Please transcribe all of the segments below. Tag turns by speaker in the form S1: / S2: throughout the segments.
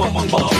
S1: bum bum bum.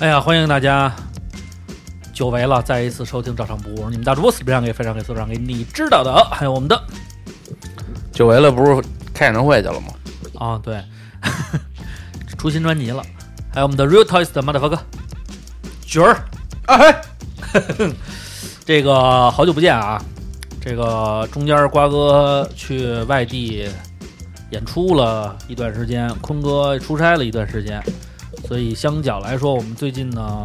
S2: 哎呀，欢迎大家久违了，再一次收听照常不误，你们大主播死不让给非常给所长给你知道的，还有我们的
S3: 久违了，不是开演唱会去了吗？
S2: 啊，对，出新专辑了，还有我们的 Real Toys 的 motherfucker 角儿，
S3: 哎，
S2: 这个好久不见啊，这个中间瓜哥去外地演出了一段时间，坤哥出差了一段时间，所以相较来说，我们最近呢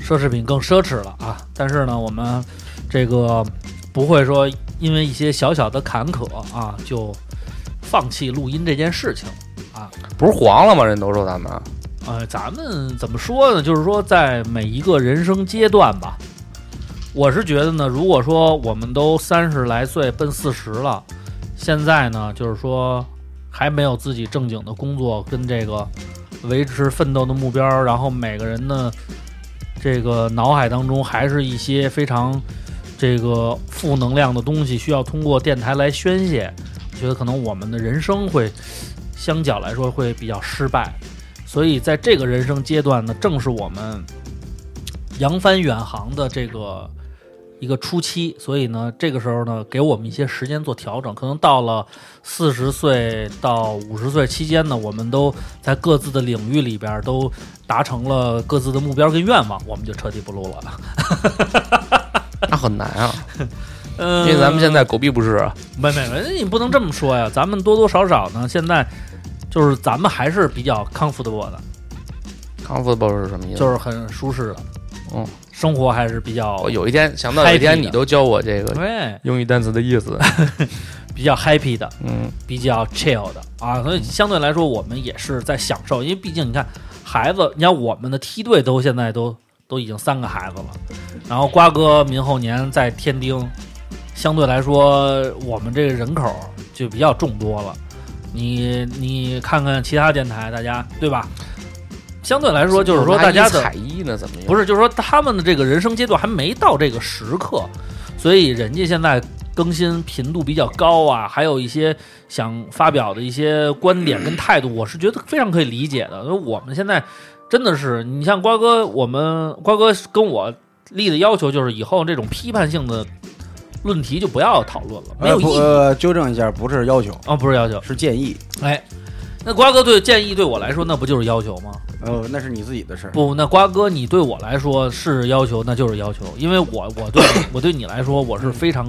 S2: 奢侈品更奢侈了啊。但是呢，我们这个不会说因为一些小小的坎坷啊，就放弃录音这件事情啊。
S3: 不是黄了吗？人都说咱们
S2: 呃，咱们怎么说呢？就是说，在每一个人生阶段吧，我是觉得呢，如果说我们都三十来岁奔四十了，现在呢，就是说还没有自己正经的工作跟这个维持奋斗的目标，然后每个人呢，这个脑海当中还是一些非常这个负能量的东西，需要通过电台来宣泄。我觉得可能我们的人生会相较来说会比较失败。所以在这个人生阶段呢，正是我们 扬帆远航的这个一个初期。所以呢，这个时候呢，给我们一些时间做调整。可能到了四十岁到五十岁期间呢，我们都在各自的领域里边都达成了各自的目标跟愿望，我们就彻底不录了。
S3: 那很难啊，
S2: 嗯，
S3: 因为咱们现在狗屁不是啊。
S2: 没没没，你不能这么说呀。咱们多多少少呢，现在就是咱们还是比较 comfortable 的
S3: ，comfortable 是什么意思？
S2: 就是很舒适的。
S3: 嗯，
S2: 生活还是比较
S3: 我有一天想到有一
S2: happy 的
S3: 天你都教我这个
S2: 对
S3: 英语单词的意思。
S2: 比较 happy 的，
S3: 嗯，
S2: 比较 chill 的啊，所以相对来说，我们也是在享受，因为毕竟你看，孩子，你看我们的梯队都现在都都已经三个孩子了，然后瓜哥明后年在天津，相对来说，我们这个人口就比较众多了。你你看看其他电台，大家对吧？相对来说，就是说大家的
S3: 彩衣呢怎么样？
S2: 不是，就是说他们的这个人生阶段还没到这个时刻，所以人家现在更新频度比较高啊，还有一些想发表的一些观点跟态度，我是觉得非常可以理解的。因为我们现在真的是，你像瓜哥，我们瓜哥跟我立的要求就是，以后这种批判性的论题就不要讨论了，没有
S4: 呃
S2: 意义。
S4: 呃，纠正一下，不是要求，
S2: 啊，不是要求，
S4: 是建议。
S2: 哎，那瓜哥对建议对我来说，那不就是要求吗？
S4: 呃，那是你自己的事儿。
S2: 不，那瓜哥，你对我来说是要求，那就是要求，因为我我对我对你来说，我是非常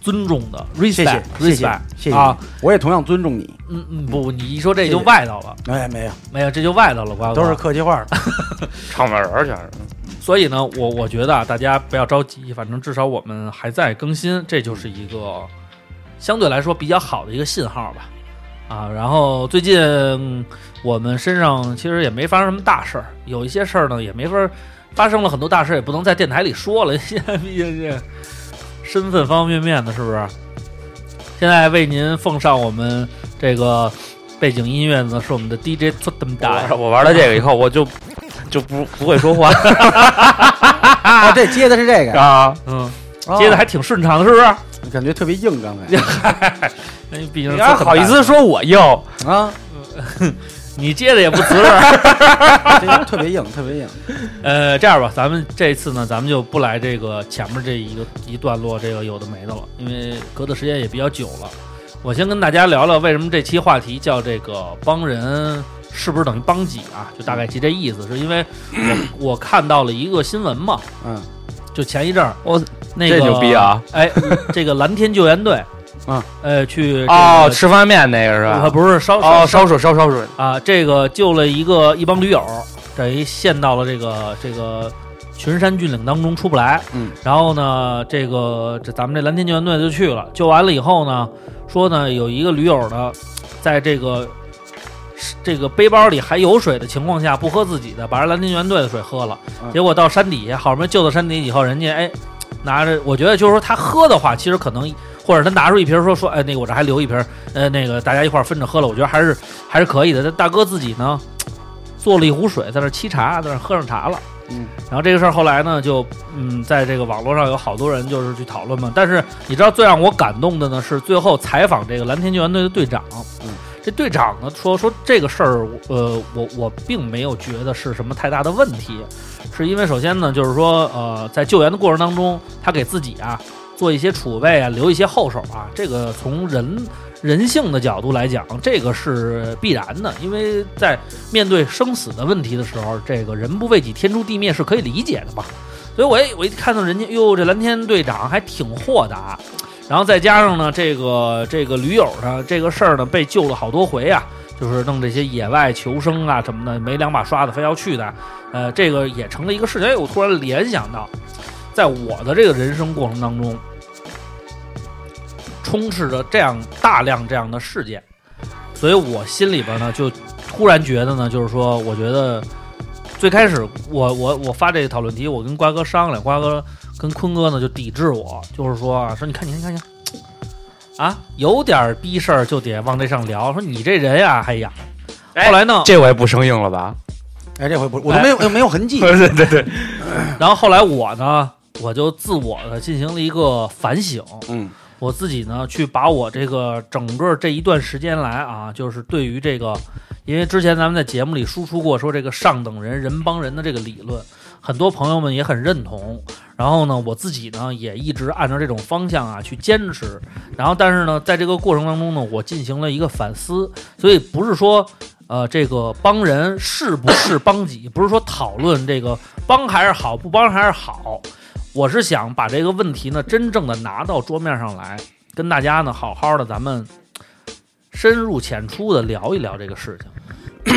S2: 尊重的
S4: 谢谢
S2: ，respect
S4: 谢谢
S2: respect
S4: 谢谢
S2: 啊，
S4: 我也同样尊重你。
S2: 嗯嗯，不，你一说这就外道了，
S4: 哎，没有，
S2: 没有，这就外道了，瓜哥
S4: 都是客气话。
S3: 场外人儿全是。
S2: 所以呢，我我觉得啊，大家不要着急，反正至少我们还在更新，这就是一个相对来说比较好的一个信号吧。啊，然后最近嗯我们身上其实也没发生什么大事儿，有一些事儿呢也没法儿发生了很多大事儿，也不能在电台里说了，现在毕竟这身份方方面面的，是不是？现在为您奉上我们这个背景音乐呢，是我们的 DJ 做这么大
S3: 我我玩了这个以后，我就就不不会说话
S4: 啊，这接的是这个，
S3: 啊。
S2: 嗯，
S4: 哦
S2: 接的还挺顺畅的，是不是？
S4: 感觉特别硬，刚才
S2: 因为毕竟
S3: 你还好意思说我硬？
S4: 啊，
S2: 你接的也不瓷实。
S4: 这个特别硬，特别硬。
S2: 呃，这样吧，咱们这次呢，咱们就不来这个前面这一个一段落这个有的没的了，因为隔的时间也比较久了。我先跟大家聊聊为什么这期话题叫这个帮人是不是等于帮己啊？就大概其这意思，是因为我我看到了一个新闻嘛，
S4: 嗯，
S2: 就前一阵儿
S3: 我
S2: 那个
S3: 这牛逼啊！
S2: 哎，这个蓝天救援队
S4: 嗯，
S2: 呃，去这个
S3: 哦，吃方便面那个是
S2: 呃
S3: 吧？
S2: 不是烧
S3: 哦，
S2: 烧
S3: 烧水烧烧水，
S2: 啊，这个救了一个一帮驴友，等于陷到了这个这个群山峻岭当中出不来。
S4: 嗯，
S2: 然后呢，这个这咱们这蓝天救援队就去了，救完了以后呢，说呢有一个驴友呢，在这个这个背包里还有水的情况下，不喝自己的，把人蓝天救援队的水喝了。
S4: 嗯
S2: 结果到山底下，好不容易救到山底以后，人家哎拿着，我觉得就是说他喝的话，其实可能。或者他拿出一瓶说说，哎，那个我这还留一瓶，呃，那个大家一块儿分着喝了，我觉得还是 还是可以的。但大哥自己呢，做了一壶水，在那沏茶，在那喝上茶了。
S4: 嗯，
S2: 然后这个事儿后来呢，就嗯，在这个网络上有好多人就是去讨论嘛。但是你知道最让我感动的呢，是最后采访这个蓝天救援队的队长。
S4: 嗯，
S2: 这队长呢说说这个事儿，呃，我我并没有觉得是什么太大的问题，是因为首先呢，就是说呃，在救援的过程当中，他给自己啊做一些储备啊，留一些后手啊，这个从人人性的角度来讲，这个是必然的，因为在面对生死的问题的时候，这个人不为己，天诛地灭是可以理解的嘛。所以我一我一看到人家，哟，这蓝天队长还挺豁达，然后再加上呢，这个这个驴友呢，这个事儿呢被救了好多回啊，就是弄这些野外求生啊什么的，没两把刷子非要去的，呃，这个也成了一个事情。哎，我突然联想到，在我的这个人生过程当中，充斥着这样大量这样的事件，所以我心里边呢就突然觉得呢，就是说，我觉得最开始我我我发这个讨论题，我跟瓜哥商量，瓜哥跟坤哥呢就抵制我，就是说啊，说你看你看你看你看。啊，有点逼事儿就得往这上聊。说你这人呀，哎呀，
S3: 哎
S2: 后来呢，
S3: 这回不生硬了吧？
S4: 哎，这回不，我都没有没有痕迹。
S3: 对 对对，
S2: 然后后来我呢，我就自我的进行了一个反省，
S4: 嗯
S2: 我自己呢去把我这个整个这一段时间来啊，就是对于这个，因为之前咱们在节目里输出过说这个上等人人帮人的这个理论，很多朋友们也很认同。然后呢，我自己呢也一直按照这种方向啊去坚持。然后，但是呢，在这个过程当中呢，我进行了一个反思，所以不是说。呃，这个帮人是不是帮己，不是说讨论这个帮还是好，不帮还是好，我是想把这个问题呢，真正的拿到桌面上来，跟大家呢好好的咱们深入浅出的聊一聊这个事情。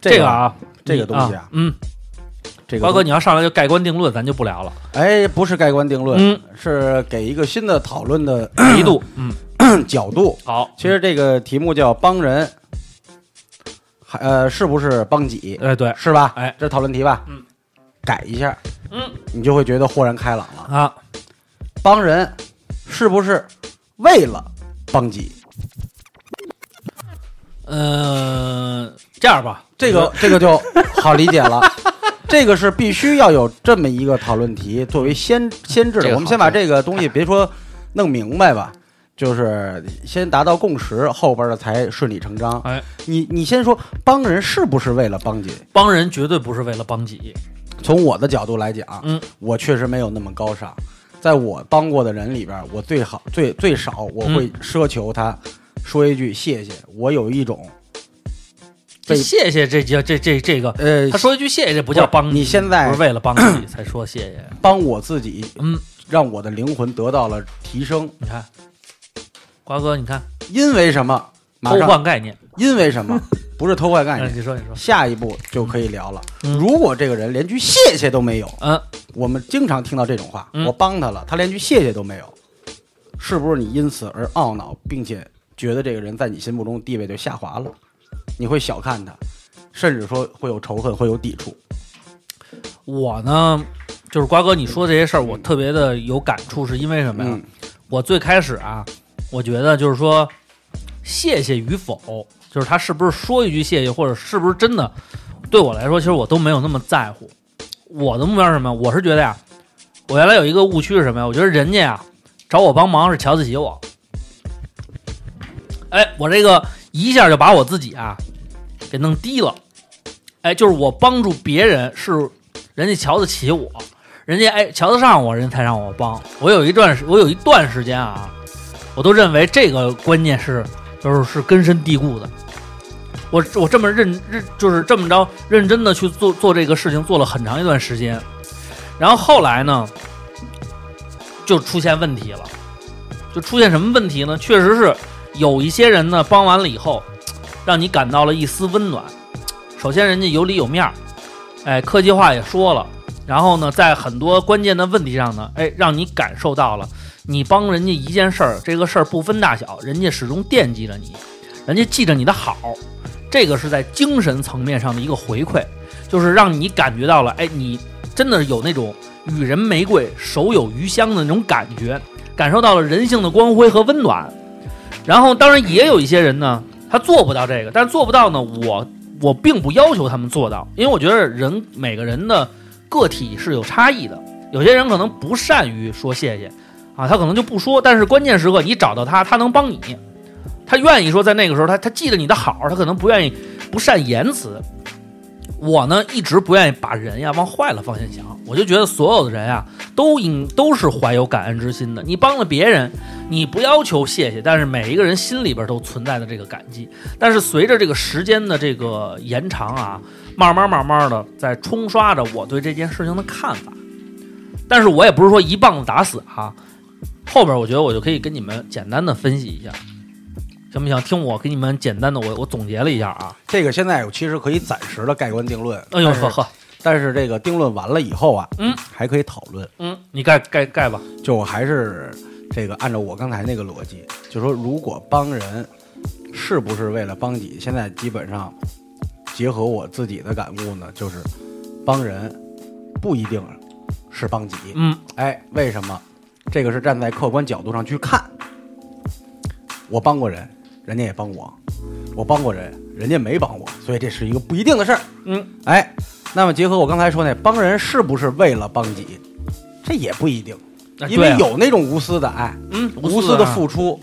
S2: 这个啊，
S4: 这个东西
S2: 啊，嗯，
S4: 这个
S2: 瓜哥你要上来就盖棺定论，咱就不聊了。
S4: 哎，不是盖棺定论，
S2: 嗯，
S4: 是给一个新的讨论的
S2: 维度，嗯，
S4: 角度。
S2: 好，
S4: 其实这个题目叫帮人，还呃是不是帮己，
S2: 哎对
S4: 是吧？
S2: 哎
S4: 这是讨论题吧？
S2: 嗯，
S4: 改一下，
S2: 嗯
S4: 你就会觉得豁然开朗了。
S2: 啊，
S4: 帮人是不是为了帮己？
S2: 呃，这样吧，
S4: 这个这个就好理解了。这个是必须要有这么一个讨论题作为先先制的。我们先把这个东西别说弄明白吧，就是先达到共识，后边的才顺理成章。
S2: 哎，
S4: 你你先说帮人是不是为了帮己？
S2: 帮人绝对不是为了帮己，
S4: 从我的角度来讲，
S2: 嗯，
S4: 我确实没有那么高尚。在我帮过的人里边，我最好最最少我会奢求他说一句谢谢。我有一种
S2: 谢谢这叫这这这个，
S4: 呃
S2: 他说一句谢谢，这不叫帮
S4: 你你现在
S2: 不是为了帮自己才说谢谢。
S4: 帮我自己，
S2: 嗯，
S4: 让我的灵魂得到了提升。
S2: 你看，瓜哥，你看
S4: 因为什么？
S2: 偷，换概念，
S4: 因为什么？不是偷换概
S2: 嗯，
S4: 念。
S2: 你说你说，
S4: 下一步就可以聊了。
S2: 嗯
S4: 如果这个人连句谢谢都没有，
S2: 嗯，
S4: 我们经常听到这种话，
S2: 嗯
S4: 我帮他了，他连句谢谢都没有，是不是你因此而懊恼，并且觉得这个人在你心目中地位就下滑了？你会小看他，甚至说会有仇恨，会有抵触。
S2: 我呢，就是瓜哥你说这些事儿，我特别的有感触，是因为什么呀？
S4: 嗯
S2: 我最开始啊，我觉得就是说，谢谢与否，就是他是不是说一句谢谢，或者是不是真的，对我来说，其实我都没有那么在乎。我的目标是什么？我是觉得呀，我原来有一个误区是什么呀？我觉得人家呀找我帮忙是瞧得起我。哎，我这个一下就把我自己啊给弄低了。哎，就是我帮助别人是人家瞧得起我，人家哎瞧得上我，人才让我帮。我有一段时，我有一段时间啊，我都认为这个观念是就是是根深蒂固的。我我这么认认就是这么着认真的去做做这个事情，做了很长一段时间。然后后来呢，就出现问题了，就出现什么问题呢？确实是有一些人呢，帮完了以后，让你感到了一丝温暖。首先，人家有理有面儿，哎，客气话也说了，然后呢，在很多关键的问题上呢，哎，让你感受到了，你帮人家一件事儿，这个事儿不分大小，人家始终惦记着你，人家记着你的好，这个是在精神层面上的一个回馈，就是让你感觉到了，哎，你真的有那种与人玫瑰，手有余香的那种感觉，感受到了人性的光辉和温暖。然后，当然也有一些人呢，他做不到这个，但是做不到呢，我我并不要求他们做到，因为我觉得人每个人的个体是有差异的，有些人可能不善于说谢谢啊，他可能就不说，但是关键时刻你找到他，他能帮你，他愿意说在那个时候他他记得你的好，他可能不愿意不善言辞。我呢一直不愿意把人呀往坏了方向想，我就觉得所有的人呀都应都是怀有感恩之心的。你帮了别人，你不要求谢谢，但是每一个人心里边都存在的这个感激。但是随着这个时间的这个延长啊，慢慢慢慢的在冲刷着我对这件事情的看法。但是我也不是说一棒子打死哈、后边我觉得我就可以跟你们简单的分析一下，行不行？听我给你们简单的我我总结了一下啊。
S4: 这个现在其实可以暂时的盖棺定论。
S2: 哎呦呵呵，
S4: 但是这个定论完了以后啊，
S2: 嗯，
S4: 还可以讨论。
S2: 嗯，你盖盖盖吧。
S4: 就我还是这个按照我刚才那个逻辑，就说如果帮人是不是为了帮己，现在基本上结合我自己的感悟呢，就是帮人不一定是帮己。
S2: 嗯，
S4: 哎，为什么？这个是站在客观角度上去看。我帮过人，人家也帮我；我帮过人，人家没帮我，所以这是一个不一定的事儿。
S2: 嗯，
S4: 哎，那么结合我刚才说那帮人是不是为了帮己，这也不一定，因为有那种无私的爱。
S2: 嗯
S4: 无私的
S2: 啊
S4: 付出。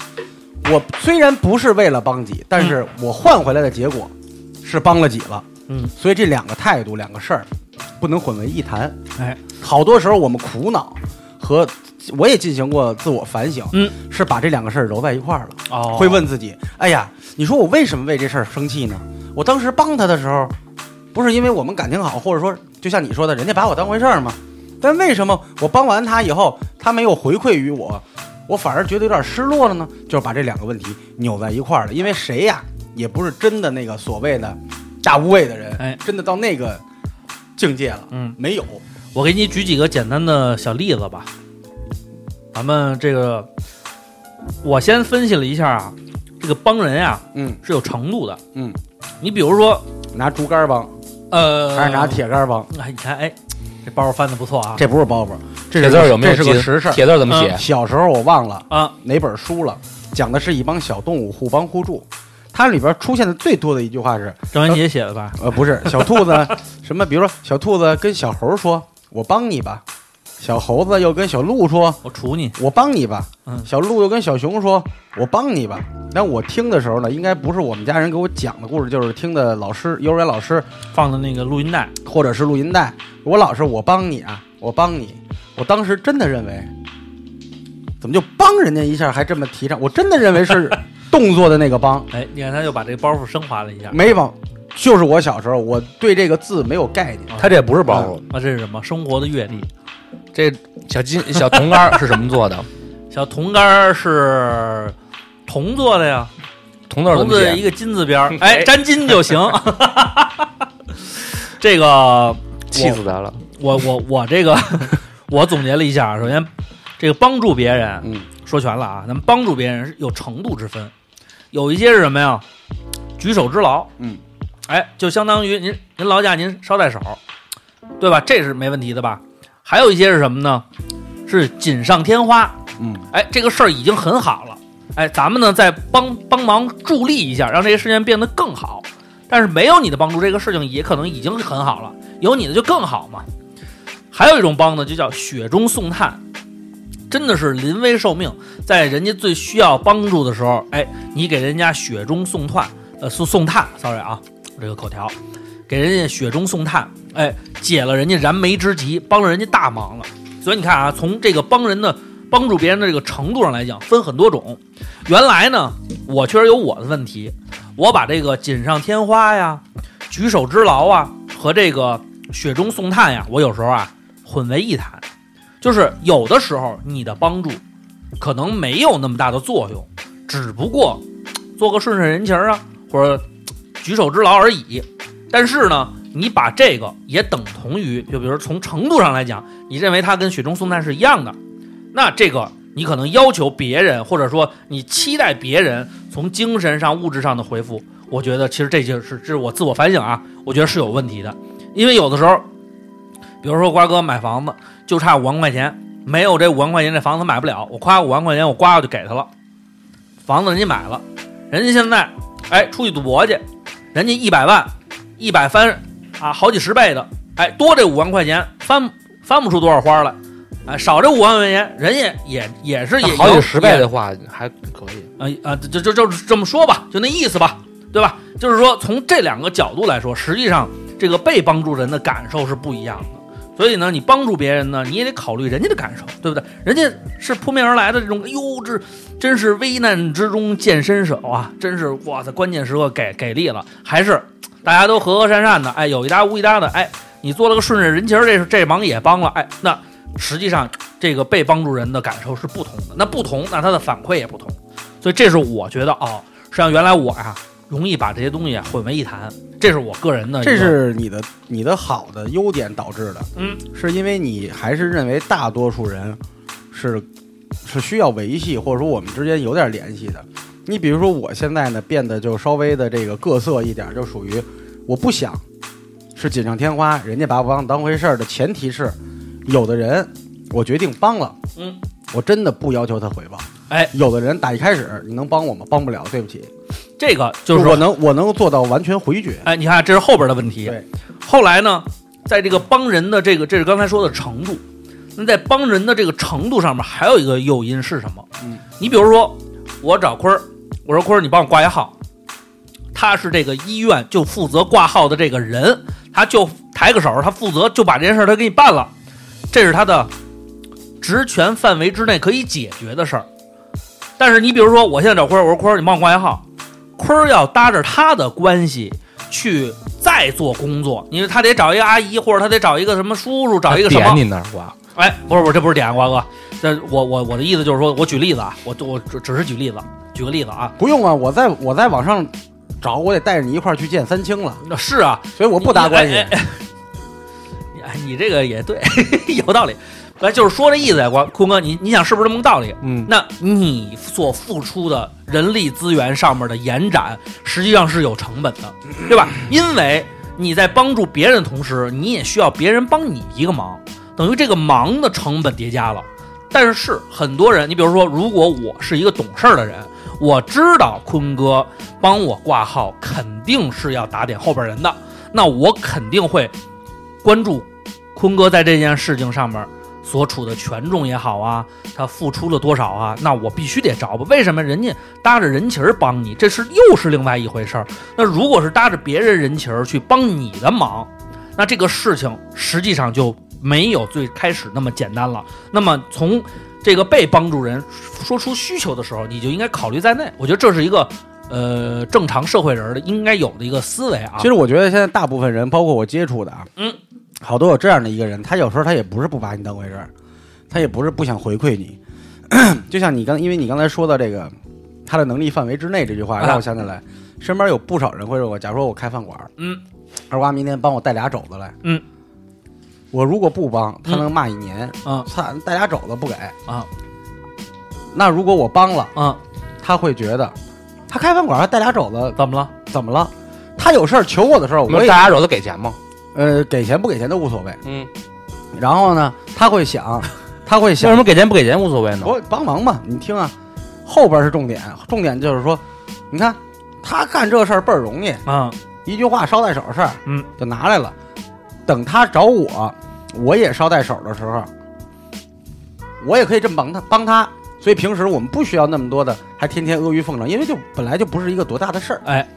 S4: 我虽然不是为了帮己，但是我换回来的结果是帮了己了。
S2: 嗯，
S4: 所以这两个态度、两个事儿不能混为一谈。
S2: 哎，
S4: 好多时候我们苦恼和我也进行过自我反省，
S2: 嗯，
S4: 是把这两个事儿揉在一块儿了。
S2: 哦，
S4: 会问自己：哎呀，你说我为什么为这事儿生气呢？我当时帮他的时候，不是因为我们感情好，或者说就像你说的，人家把我当回事儿吗？但为什么我帮完他以后，他没有回馈于我，我反而觉得有点失落了呢？就是把这两个问题扭在一块儿了。因为谁呀，也不是真的那个所谓的大无畏的人，
S2: 哎
S4: 真的到那个境界了，
S2: 嗯，
S4: 没有。
S2: 我给你举几个简单的小例子吧。咱们这个，我先分析了一下啊，这个帮人啊
S4: 嗯
S2: 是有程度的。
S4: 嗯，
S2: 你比如说，
S4: 拿竹竿帮
S2: 呃，
S4: 还是拿？铁杆帮？
S2: 哎，你看，哎，这包翻的不错啊。
S4: 这不是包袱，这
S3: 铁
S4: 是个
S3: 字儿有没有？
S4: 这是个实事儿。
S3: 铁字儿怎么写？
S4: 小时候我忘了
S2: 啊，
S4: 哪本书了，讲的是一帮小动物互帮互助。它里边出现的最多的一句话是，
S2: 张文杰写的吧？
S4: 呃，不是小兔子 什么，比如说小兔子跟小猴说：“我帮你吧。”小猴子又跟小鹿说
S2: 我处你。：“
S4: 我帮你吧。”
S2: 嗯
S4: 小鹿又跟小熊说：“我帮你吧。”但我听的时候呢，应该不是我们家人给我讲的故事，就是听的老师、幼儿园老师
S2: 放的那个录音带，
S4: 或者是录音带。我老是我帮你啊，我帮你。我当时真的认为，怎么就帮人家一下还这么提倡？我真的认为是动作的那个帮，
S2: 哎，你看他又把这个包袱升华了一下。
S4: 没帮。就是我小时候，我对这个字没有概念。
S3: 他这不是包袱，
S2: 啊，这是什么？生活的阅历。
S3: 这小金小铜杆儿是什么做的？
S2: 小铜杆儿是铜做的呀，
S3: 铜字儿怎么写？
S2: 铜字一个金字边儿，哎，沾金就行。这个
S3: 气死咱了！
S2: 我我我这个我总结了一下，首先这个帮助别人，
S4: 嗯，
S2: 说全了啊，咱们帮助别人是有程度之分，有一些是什么呀？举手之劳，
S4: 嗯，
S2: 哎，就相当于您您劳驾您捎带手，对吧？这是没问题的吧？还有一些是什么呢？是锦上添花，
S4: 嗯，
S2: 哎，这个事儿已经很好了，哎，咱们呢再帮帮忙助力一下，让这个事情变得更好。但是没有你的帮助，这个事情也可能已经很好了，有你的就更好嘛。还有一种帮呢，就叫雪中送炭，真的是临危受命，在人家最需要帮助的时候，哎，你给人家雪中送炭，呃，送送炭，sorry 啊，这个口条，给人家雪中送炭，哎，解了人家燃眉之急，帮了人家大忙了。所以你看啊，从这个帮人的帮助别人的这个程度上来讲，分很多种。原来呢，我确实有我的问题，我把这个锦上添花呀、举手之劳啊和这个雪中送炭呀，我有时候啊混为一谈。就是有的时候你的帮助可能没有那么大的作用，只不过做个顺顺人情啊，或者举手之劳而已。但是呢，你把这个也等同于，就比如从程度上来讲，你认为它跟雪中送炭是一样的，那这个你可能要求别人，或者说你期待别人从精神上、物质上的回复，我觉得其实这就是这是我自我反省啊，我觉得是有问题的，因为有的时候，比如说瓜哥买房子就差五万块钱，没有这五万块钱这房子买不了，我夸五万块钱我刮就给他了，房子人家买了，人家现在哎出去赌博去，人家一百万一百翻啊好几十倍的，哎多这五万块钱翻翻不出多少花来。哎，少这五万块钱，人家也也是也
S3: 好几十倍的话还可以。
S2: 啊啊，就就就这么说吧，就那意思吧，对吧？就是说，从这两个角度来说，实际上这个被帮助人的感受是不一样的。所以呢，你帮助别人呢，你也得考虑人家的感受，对不对？人家是扑面而来的这种，哎呦，这真是危难之中见伸手啊！真是哇塞，关键时刻给给力了，还是大家都和和善善的，哎，有一搭无一搭的，哎，你做了个顺着人情儿，这这忙也帮了，哎，那实际上这个被帮助人的感受是不同的，那不同，那他的反馈也不同，所以这是我觉得哦，实际上原来我呀容易把这些东西啊混为一谈，这是我个人的个，
S4: 这是你的你的好的优点导致的，
S2: 嗯，
S4: 是因为你还是认为大多数人是是需要维系，或者说我们之间有点联系的。你比如说我现在呢变得就稍微的这个各色一点，就属于我不想是锦上添花，人家把我当当回事儿的前提是，有的人我决定帮了，
S2: 嗯，
S4: 我真的不要求他回报。
S2: 哎，
S4: 有的人打一开始你能帮我吗？帮不了，对不起。
S2: 这个就是，
S4: 我能我能做到完全回绝。
S2: 哎，你看这是后边的问题，
S4: 对，
S2: 后来呢，在这个帮人的这个，这是刚才说的程度。那在帮人的这个程度上面，还有一个诱因是什么？
S4: 嗯，
S2: 你比如说，我找坤儿，我说坤儿，你帮我挂一号。他是这个医院就负责挂号的这个人，他就抬个手，他负责就把这件事儿他给你办了，这是他的职权范围之内可以解决的事儿。但是你比如说，我现在找坤儿，我说坤儿，你帮我挂一号，坤儿要搭着他的关系去再做工作，因为他得找一个阿姨，或者他得找一个什么叔叔，找一个什么
S3: 点你那儿瓜，
S2: 哎，不是不是，这不是点瓜哥，这我我我的意思就是说，我举例子啊，我我只只是举例子，举个例子啊，
S4: 不用啊，我在我在网上找，我得带着你一块儿去见三清了，
S2: 那是啊，
S4: 所以我不搭关系。
S2: 哎哎哎哎你这个也对，有道理。来，就是说这意思呀，瓜坤哥，你你想是不是这么个道理？
S3: 嗯，
S2: 那你所付出的人力资源上面的延展，实际上是有成本的，对吧？因为你在帮助别人的同时，你也需要别人帮你一个忙，等于这个忙的成本叠加了。但是很多人，你比如说，如果我是一个懂事儿的人，我知道坤哥帮我挂号肯定是要打点后边人的，那我肯定会关注坤哥在这件事情上面所处的权重也好啊，他付出了多少啊？那我必须得找吧。为什么人家搭着人情儿帮你，这是又是另外一回事儿。那如果是搭着别人人情儿去帮你的忙，那这个事情实际上就没有最开始那么简单了。那么从这个被帮助人说出需求的时候，你就应该考虑在内。我觉得这是一个呃正常社会人儿的应该有的一个思维啊。
S4: 其实我觉得现在大部分人，包括我接触的啊，
S2: 嗯，
S4: 好多有这样的一个人，他有时候他也不是不把你当回事儿，他也不是不想回馈你。就像你刚，因为你刚才说的这个他的能力范围之内这句话，
S2: 啊
S4: 让我想起来，身边有不少人会说我，假如说我开饭馆，
S2: 嗯，
S4: 二瓜明天帮我带俩肘子来，
S2: 嗯，
S4: 我如果不帮，他能骂一年，
S2: 啊
S4: 操，带俩肘子不给
S2: 啊。
S4: 那如果我帮了，
S2: 啊，
S4: 他会觉得他开饭馆还带俩肘子
S2: 怎么了？
S4: 怎么了？他有事儿求我的时候，我也
S3: 带俩肘子给钱吗？
S4: 呃给钱不给钱都无所谓。
S3: 嗯，
S4: 然后呢，他会想，他会想
S3: 为
S4: 想
S3: 什么给钱不给钱无所谓呢？
S4: 我帮忙嘛，你听啊，后边是重点，重点就是说，你看他干这事儿倍儿容易，
S2: 啊，
S4: 一句话捎带手的事儿，
S2: 嗯，
S4: 就拿来了。等他找我，我也捎带手的时候，我也可以这么帮他帮他。所以平时我们不需要那么多的，还天天阿谀奉承，因为就本来就不是一个多大的事儿。
S2: 哎，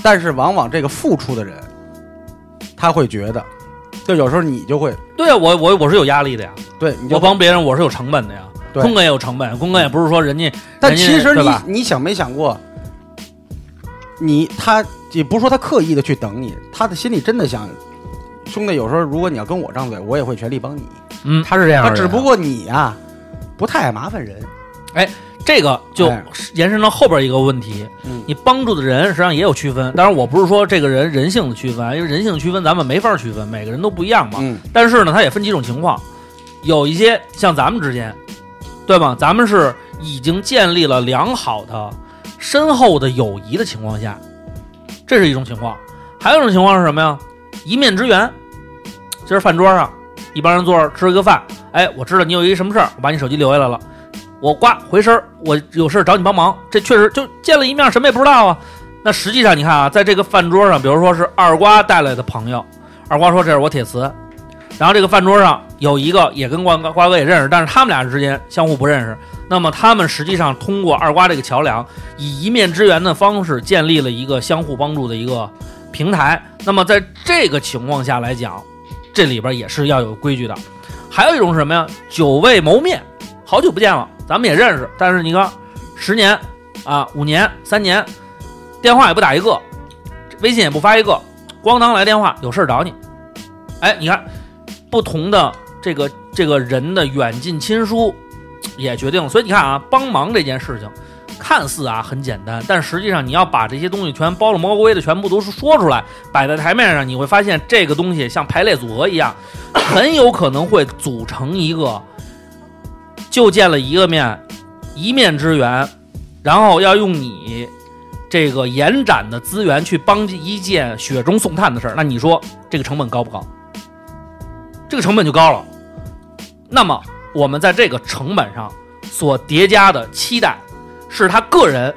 S4: 但是往往这个付出的人，他会觉得，就有时候你就会
S2: 对啊，我我我是有压力的呀，
S4: 对，你就
S2: 我帮别人我是有成本的呀。
S4: 对。
S2: 坤哥也有成本，坤哥也不是说人家，
S4: 但
S2: 人家
S4: 其实你
S2: 吧？
S4: 你想没想过，你他也不是说他刻意的去等你，他的心里真的想，兄弟，有时候如果你要跟我张嘴，我也会全力帮你。
S2: 嗯，
S3: 他是这样的
S4: 只不过你呀、不太爱麻烦人，
S2: 这个就
S4: 哎
S2: 延伸到后边一个问题，
S4: 嗯
S2: 你帮助的人实际上也有区分。当然，我不是说这个人人性的区分，因为人性区分咱们没法区分，每个人都不一样嘛。
S4: 嗯
S2: 但是呢，它也分几种情况，有一些像咱们之间，对吧？咱们是已经建立了良好的、深厚的友谊的情况下，这是一种情况。还有一种情况是什么呀？一面之缘。今儿饭桌上，一帮人坐着吃一个饭，哎，我知道你有一什么事儿，我把你手机留下来了，我呱回身，我有事找你帮忙，这确实就见了一面，什么也不知道啊。那实际上你看啊，在这个饭桌上，比如说是二瓜带来的朋友，二瓜说这是我铁磁，然后这个饭桌上有一个也跟瓜哥瓜哥也认识，但是他们俩之间相互不认识。那么他们实际上通过二瓜这个桥梁，以一面之缘的方式建立了一个相互帮助的一个平台。那么在这个情况下来讲，这里边也是要有规矩的。还有一种是什么呀？久未谋面，好久不见了，咱们也认识，但是你看，十年啊，五年、三年，电话也不打一个，微信也不发一个，咣当来电话，有事儿找你。哎，你看，不同的这个这个人的远近亲疏也决定了。所以你看啊，帮忙这件事情，看似啊很简单，但实际上你要把这些东西全包了魔鬼的全部都是说出来，摆在台面上，你会发现这个东西像排列组合一样，很有可能会组成一个就见了一个面，一面之缘，然后要用你这个延展的资源去帮一件雪中送炭的事儿，那你说这个成本高不高？这个成本就高了。那么我们在这个成本上所叠加的期待，是他个人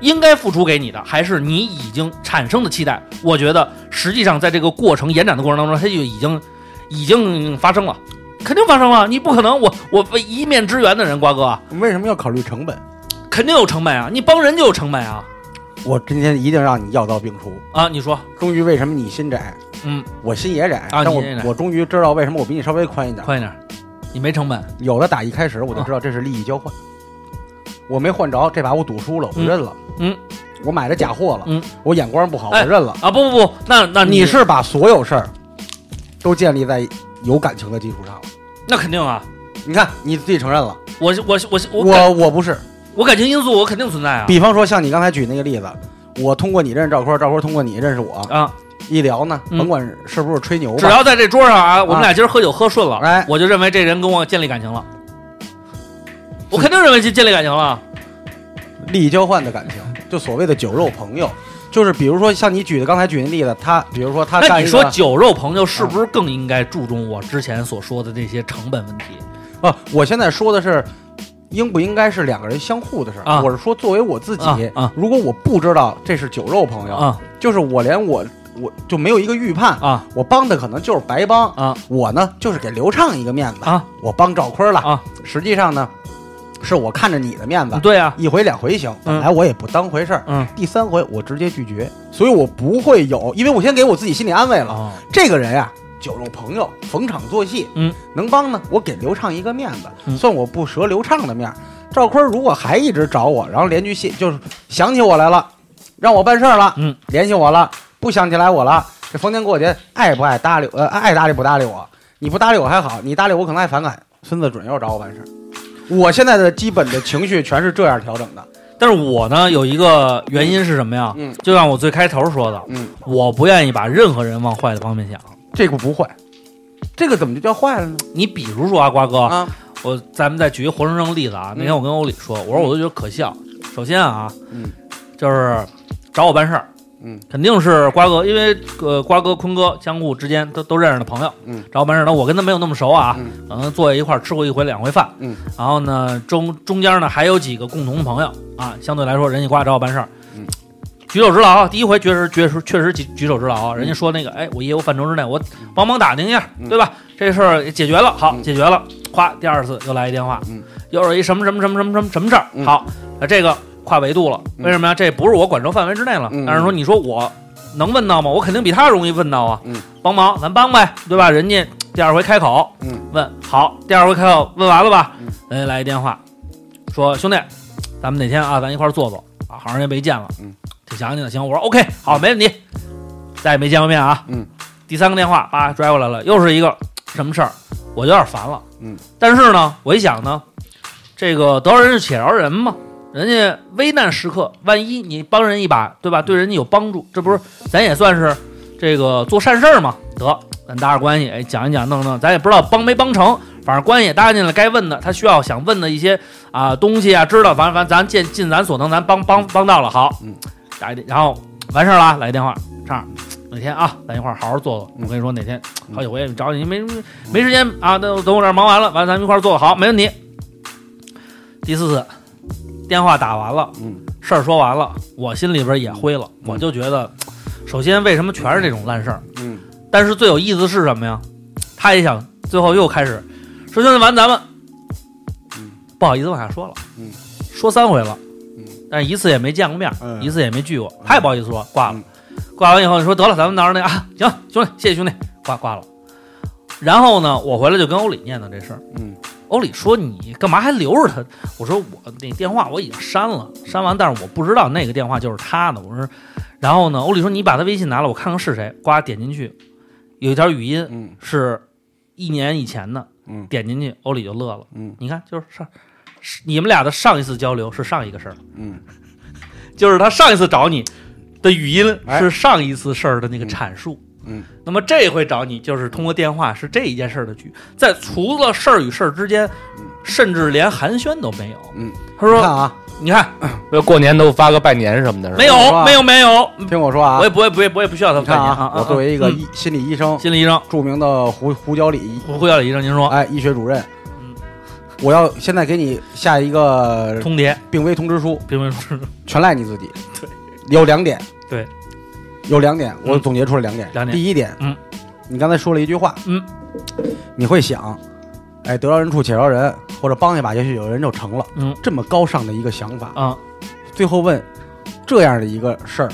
S2: 应该付出给你的，还是你已经产生的期待？我觉得实际上在这个过程延展的过程当中，它就已经已经发生了，肯定发生了。你不可能我我为一面之缘的人，瓜哥啊，
S4: 为什么要考虑成本？
S2: 肯定有成本啊！你帮人就有成本啊
S4: 我今天一定让你药到病除。
S2: 啊！你说，
S4: 终于，为什么你心窄，
S2: 嗯，
S4: 我心也窄？
S2: 啊
S4: 但我我终于知道为什么我比你稍微宽一点。
S2: 宽一点，你没成本，
S4: 有的打一开始我就知道这是利益交换，我没换着，这把我赌输了，我
S2: 嗯
S4: 认了。
S2: 嗯，
S4: 我买的假货了，
S2: 嗯，
S4: 我眼光不好，
S2: 哎
S4: 我认了。
S2: 啊！不不不，那那
S4: 你是把所有事儿都建立在有感情的基础上了。
S2: 那肯定啊！
S4: 你看你自己承认了，
S2: 我我我我感
S4: 我我不是。
S2: 我感情因素我肯定存在啊！
S4: 比方说像你刚才举那个例子，我通过你认识赵坤，赵坤通过你认识我，
S2: 啊，
S4: 一聊呢，
S2: 嗯
S4: 甭管是不是吹牛吧，
S2: 只要在这桌上啊，我们俩今儿喝酒喝顺了，
S4: 哎
S2: 我就认为这人跟我建立感情了，我肯定认为建建立感情了。
S4: 利益交换的感情，就所谓的酒肉朋友，就是比如说像你举的刚才举那例子，他比如说他
S2: 那你说酒肉朋友是不是更应该注重我之前所说的这些成本问题？
S4: 啊，我现在说的是。应不应该是两个人相互的事儿？
S2: 啊
S4: 我是说，作为我自己，
S2: 啊啊
S4: 如果我不知道这是酒肉朋友，
S2: 啊
S4: 就是我连我我就没有一个预判，
S2: 啊
S4: 我帮的可能就是白帮，
S2: 啊
S4: 我呢就是给刘畅一个面子，
S2: 啊！
S4: 我帮赵坤了，
S2: 啊
S4: 实际上呢，是我看着你的面子，
S2: 对啊，
S4: 一回两回行，本来我也不当回事儿，
S2: 嗯。
S4: 第三回我直接拒绝，所以我不会有，因为我先给我自己心理安慰了，
S2: 啊
S4: 这个人呀、酒肉朋友，逢场作戏，
S2: 嗯，
S4: 能帮呢，我给刘畅一个面子，
S2: 嗯。
S4: 算我不折刘畅的面儿。赵坤如果还一直找我，然后连句谢就是想起我来了，让我办事儿了，
S2: 嗯，
S4: 联系我了，不想起来我了，这逢年过节爱不爱搭理呃爱搭理不搭理我，你不搭理我还好，你搭理我可能还反感，孙子准又找我办事儿。我现在的基本的情绪全是这样调整的，
S2: 但是我呢有一个原因是什么呀？
S4: 嗯
S2: 就像我最开头说的，
S4: 嗯，
S2: 我不愿意把任何人往坏的方面想。
S4: 这个不坏，这个怎么就叫坏了呢？
S2: 你比如说啊，瓜哥，
S4: 啊，
S2: 我咱们再举一个活生生的例子啊。那天我跟欧里说，我说我都觉得可笑。首先啊，
S4: 嗯，
S2: 就是找我办事儿，
S4: 嗯，
S2: 肯定是瓜哥，因为呃瓜哥、坤哥相互之间都都认识的朋友，
S4: 嗯，
S2: 找我办事儿。那我跟他没有那么熟啊，
S4: 嗯
S2: 可能坐在一块儿吃过一回两回饭，
S4: 嗯，
S2: 然后呢中中间呢还有几个共同的朋友啊，相对来说人家瓜找我办事儿，
S4: 嗯。
S2: 举手之劳啊！第一回确实确实确实举举手之劳啊！人家说那个，哎，我业务范畴之内，我帮忙打听一下，
S4: 嗯
S2: 对吧？这事儿解决了，好，
S4: 嗯
S2: 解决了。咵，第二次又来一电话，
S4: 嗯，
S2: 又是一什么什么什么什么什么什么事儿，
S4: 嗯
S2: 好，那这个跨维度了，
S4: 嗯
S2: 为什么呀？这不是我管着范围之内了。
S4: 嗯
S2: 但是说，你说我能问到吗？我肯定比他容易问到啊。
S4: 嗯，
S2: 帮忙咱帮呗，对吧？人家第二回开口，
S4: 嗯，
S2: 问好，第二回开口问完了吧？
S4: 嗯，
S2: 人家来一电话，说兄弟，咱们哪天啊，咱一块儿坐坐啊，好长时间没见了，
S4: 嗯，
S2: 挺想你的。行，我说 OK，好，没问题。再也没见过面啊。
S4: 嗯，
S2: 第三个电话，叭拽过来了，又是一个什么事儿，我有点烦了。
S4: 嗯，
S2: 但是呢，我一想呢，这个得饶人处且饶人嘛，人家危难时刻，万一你帮人一把，对吧？对人家有帮助，这不是咱也算是这个做善事儿嘛？得，咱搭着关系，哎，讲一讲，弄弄，咱也不知道帮没帮成，反正关系也搭进了，该问的，他需要想问的一些啊东西啊，知道，反正反正咱尽尽咱所能，咱帮帮帮到了，好，
S4: 嗯，
S2: 打一电，然后完事儿了啊，来个电话，这样。哪天啊，咱一块儿好好做做。我跟你说，哪天好几回找你没没时间啊，等等我这儿忙完了，完咱们一块儿做，好，没问题。第四次电话打完了，
S4: 嗯，
S2: 事儿说完了，我心里边也灰了，我就觉得，首先为什么全是这种烂事儿？
S4: 嗯，
S2: 但是最有意思是什么呀？他也想最后又开始，说兄弟完咱们，
S4: 嗯，
S2: 不好意思往下说了，
S4: 嗯，
S2: 说三回了，
S4: 嗯，
S2: 但是一次也没见过面，
S4: 嗯
S2: 一次也没聚过，他也不好意思说挂了。
S4: 嗯
S2: 挂完以后，你说得了，咱们到时候那个啊，行，兄弟，谢谢兄弟，挂挂了。然后呢，我回来就跟欧里念叨这事儿。
S4: 嗯，
S2: 欧里说你干嘛还留着他？我说我那电话我已经删了，删完，但是我不知道那个电话就是他的。我说，然后呢，欧里说你把他微信拿来，我看看是谁。呱，点进去，有一条语音
S4: 嗯
S2: 是一年以前的，
S4: 嗯
S2: 点进去，欧里就乐了。
S4: 嗯
S2: 你看，就是上你们俩的上一次交流是上一个事儿，
S4: 嗯
S2: 就是他上一次找你的语音
S4: 哎
S2: 是上一次事儿的那个阐述。
S4: 嗯
S2: 那么这回找你就是通过电话，是这一件事儿的局，在除了事儿与事儿之间，甚至连寒暄都没有。
S4: 嗯，
S2: 他说
S4: 你看啊，：“
S2: 你看，
S3: 要过年都发个拜年什么的，是吧
S2: 没有
S4: 说，啊。
S2: 没有，没有，
S4: 听我说啊。
S2: 我也，不会，不会，我也不需要他
S4: 你看
S2: 拜年
S4: 啊，我作为一个
S2: 嗯。
S4: 医心理医生，
S2: 心理医生，
S4: 著名的胡胡椒里
S2: 胡胡小李医生，您说，
S4: 哎医学主任。
S2: 嗯，
S4: 我要现在给你下一个
S2: 通牒，
S4: 病危通知书，
S2: 病危通知书。
S4: 全赖你自己。
S2: 对，
S4: 有两点。
S2: 对，
S4: 有两点，我
S2: 嗯
S4: 总结出了两点。
S2: 两点。
S4: 第一点，
S2: 嗯，
S4: 你刚才说了一句话，
S2: 嗯，
S4: 你会想，哎，得饶人处且饶人，或者帮一把，也许有人就成了。
S2: 嗯，
S4: 这么高尚的一个想法，
S2: 啊，
S4: 最后问这样的一个事儿，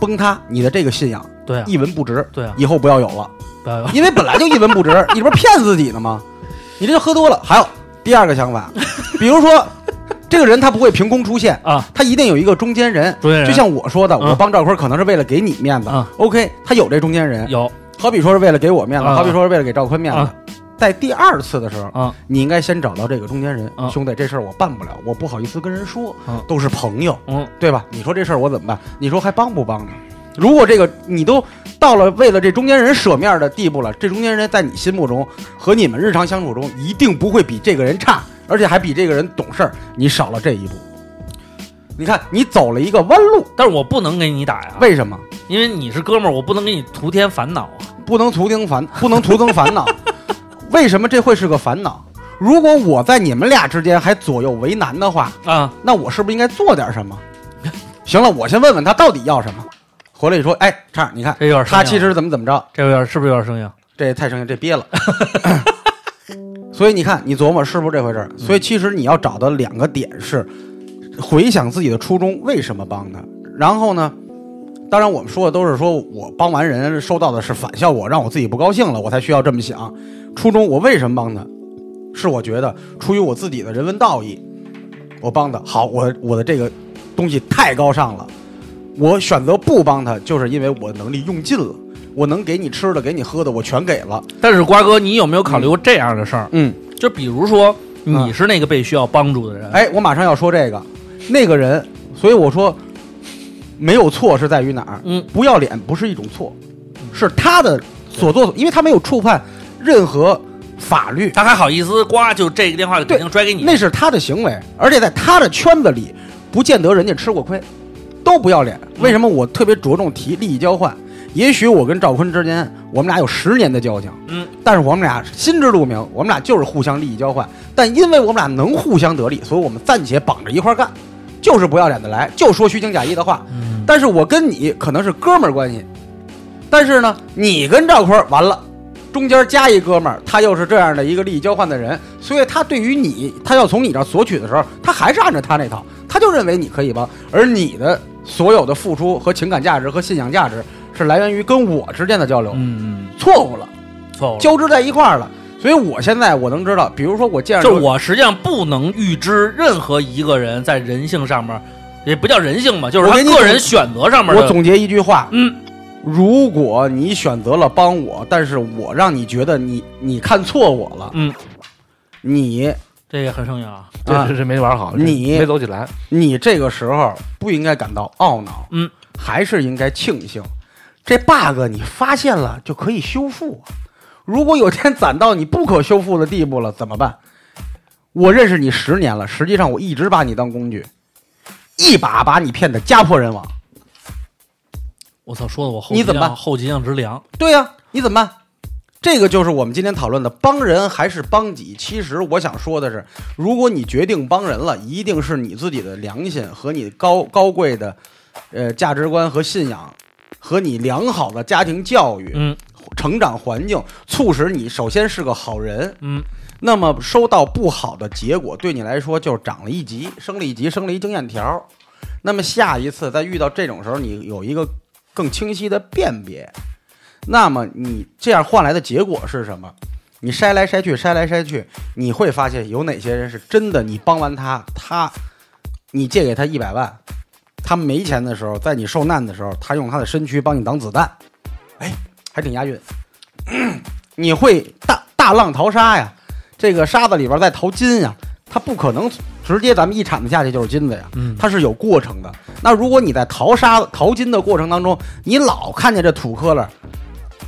S4: 崩塌，你的这个信仰
S2: 对啊，
S4: 一文不值，
S2: 对啊，
S4: 以后不要有了，
S2: 不要有，
S4: 因为本来就一文不值，你这不是骗自己呢吗？你这就喝多了。还有第二个想法，比如说，这个人他不会凭空出现。
S2: 啊，
S4: 他一定有一个中间人，就像我说的，
S2: 嗯
S4: 我帮赵坤可能是为了给你面子。
S2: 嗯
S4: OK，他有这中间人，
S2: 有
S4: 好比说是为了给我面子，
S2: 嗯
S4: 好比说是为了给赵坤面子
S2: 嗯。
S4: 在第二次的时候，
S2: 啊
S4: 你应该先找到这个中间人，
S2: 嗯
S4: 兄弟，这事儿我办不了，我不好意思跟人说，
S2: 嗯
S4: 都是朋友，
S2: 嗯，
S4: 对吧？你说这事儿我怎么办？你说还帮不帮呢？如果这个你都到了为了这中间人舍面的地步了，这中间人在你心目中和你们日常相处中一定不会比这个人差，而且还比这个人懂事儿，你少了这一步。你看，你走了一个弯路，
S2: 但是我不能给你打呀，
S4: 为什么？
S2: 因为你是哥们儿，我不能给你徒添烦恼啊。
S4: 不能徒增烦，不能徒增烦恼。为什么这会是个烦恼？如果我在你们俩之间还左右为难的话，
S2: 啊，
S4: 那我是不是应该做点什么？行了，我先问问他到底要什么。回来一说，哎，畅儿，你看
S2: 这有点生硬
S4: 他其实怎么怎么着，
S2: 这有点是不是有点生硬？
S4: 这也太生硬，这憋了。所以你看，你琢磨是不是这回事儿？所以其实你要找的两个点是，回想自己的初衷，为什么帮他？然后呢，当然我们说的都是说我帮完人收到的是反效果，让我自己不高兴了，我才需要这么想。初衷我为什么帮他？是我觉得出于我自己的人文道义，我帮他好，我我的这个东西太高尚了，我选择不帮他，就是因为我能力用尽了，我能给你吃的，给你喝的，我全给了。
S2: 但是瓜哥，你有没有考虑过这样的事儿？
S4: 嗯，
S2: 就比如说你是那个被需要帮助的人，
S4: 哎，我马上要说这个，那个人，所以我说没有错是在于哪儿？
S2: 嗯，
S4: 不要脸不是一种错，是他的所作，因为他没有触犯任何法律，
S2: 他还好意思呱就这个电话就肯定拽给你，
S4: 那是他的行为，而且在他的圈子里，不见得人家吃过亏，都不要脸。为什么我特别着重提利益交换？也许我跟赵坤之间，我们俩有十年的交情，
S2: 嗯，
S4: 但是我们俩心知肚明，我们俩就是互相利益交换。但因为我们俩能互相得利，所以我们暂且绑着一块儿干，就是不要脸的来，就说虚情假意的话。
S2: 嗯，
S4: 但是我跟你可能是哥们儿关系，但是呢，你跟赵坤儿完了，中间加一哥们儿，他又是这样的一个利益交换的人，所以他对于你，他要从你这儿索取的时候，他还是按照他那套，他就认为你可以帮，而你的所有的付出和情感价值和信仰价值是来源于跟我之间的交流，
S2: 嗯，
S4: 错误了，
S2: 错误了。
S4: 交织在一块儿了。所以我现在我能知道，比如说我见着
S2: 就我实际上不能预知任何一个人在人性上面，也不叫人性吧，就是他个人选择上面的。
S4: 我总结一句话，
S2: 嗯，
S4: 如果你选择了帮我，但是我让你觉得你你看错我了，
S2: 嗯，
S4: 你
S2: 这也很生硬啊。
S3: 这这这没玩好，
S4: 你
S3: 没走起来。
S4: 你这个时候不应该感到懊恼，
S2: 嗯，
S4: 还是应该庆幸，这 bug 你发现了就可以修复啊。如果有天攒到你不可修复的地步了，怎么办？我认识你十年了，实际上我一直把你当工具，一把把你骗得家破人亡。
S2: 我操，说的我后
S4: 你怎么办
S2: 后脊梁直凉。
S4: 对呀、你怎么办？这个就是我们今天讨论的帮人还是帮己。其实我想说的是，如果你决定帮人了，一定是你自己的良心和你高高贵的，呃价值观和信仰，和你良好的家庭教育、
S2: 嗯
S4: 成长环境，促使你首先是个好人。
S2: 嗯，
S4: 那么收到不好的结果，对你来说就是涨了一级，升了一级，升了一经验条。那么下一次再遇到这种时候，你有一个更清晰的辨别。那么你这样换来的结果是什么？你筛来筛去，筛来筛去，你会发现有哪些人是真的？你帮完他，他，你借给他一百万，他没钱的时候，在你受难的时候，他用他的身躯帮你挡子弹，哎，还挺押韵。你会大大浪淘沙呀，这个沙子里边在淘金呀，它不可能直接咱们一铲子下去就是金子呀，
S2: 嗯。
S4: 它是有过程的。那如果你在淘沙淘金的过程当中，你老看见这土坷垃，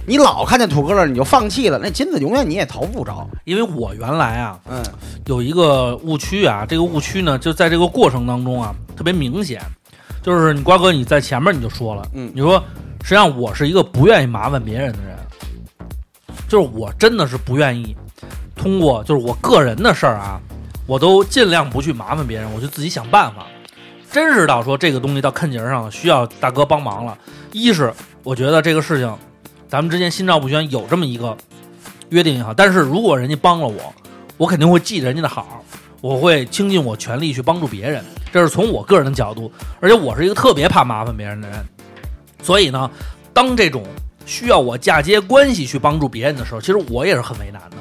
S4: 你老看见土疙瘩，你就放弃了，那金子永远你也淘不着。
S2: 因为我原来啊
S4: 嗯。
S2: 有一个误区啊，这个误区呢就在这个过程当中啊特别明显，就是你瓜哥你在前面你就说了，
S4: 嗯
S2: 你说实际上我是一个不愿意麻烦别人的人，就是我真的是不愿意通过就是我个人的事儿啊，我都尽量不去麻烦别人，我就自己想办法。真是到说这个东西到坑节上了，需要大哥帮忙了，一是我觉得这个事情咱们之间心照不宣，有这么一个约定也好，但是如果人家帮了我，我肯定会记人家的好，我会倾尽我全力去帮助别人，这是从我个人的角度，而且我是一个特别怕麻烦别人的人，所以呢，当这种需要我嫁接关系去帮助别人的时候，其实我也是很为难的，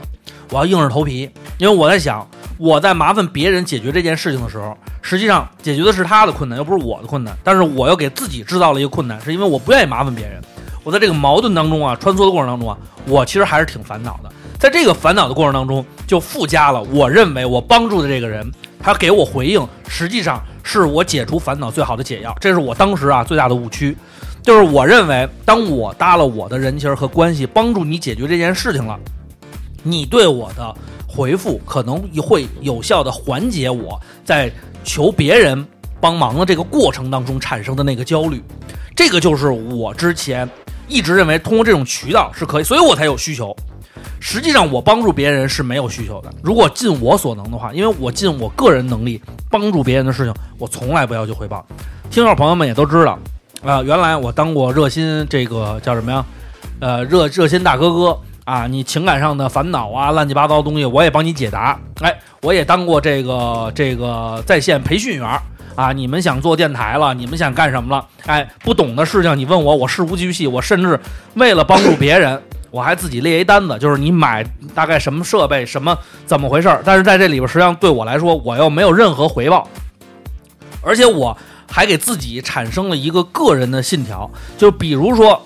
S2: 我要硬着头皮，因为我在想，我在麻烦别人解决这件事情的时候，实际上解决的是他的困难，又不是我的困难，但是我又给自己制造了一个困难，是因为我不愿意麻烦别人。我在这个矛盾当中啊，穿梭的过程当中啊，我其实还是挺烦恼的。在这个烦恼的过程当中，就附加了我认为我帮助的这个人，他给我回应，实际上是我解除烦恼最好的解药。这是我当时啊最大的误区，就是我认为，当我搭了我的人情和关系，帮助你解决这件事情了，你对我的回复可能会有效的缓解我在求别人帮忙的这个过程当中产生的那个焦虑。这个就是我之前一直认为通过这种渠道是可以，所以我才有需求。实际上，我帮助别人是没有需求的。如果尽我所能的话，因为我尽我个人能力帮助别人的事情，我从来不要求回报。听众朋友们也都知道，啊、原来我当过热心这个叫什么呀？呃，热热心大哥哥啊，你情感上的烦恼啊，乱七八糟的东西，我也帮你解答。哎，我也当过这个这个在线培训员啊，你们想做电台了，你们想干什么了？哎，不懂的事情你问我，我事无巨细，我甚至为了帮助别人。我还自己列一单子，就是你买大概什么设备，什么怎么回事儿。但是在这里边，实际上对我来说，我又没有任何回报，而且我还给自己产生了一个个人的信条，就比如说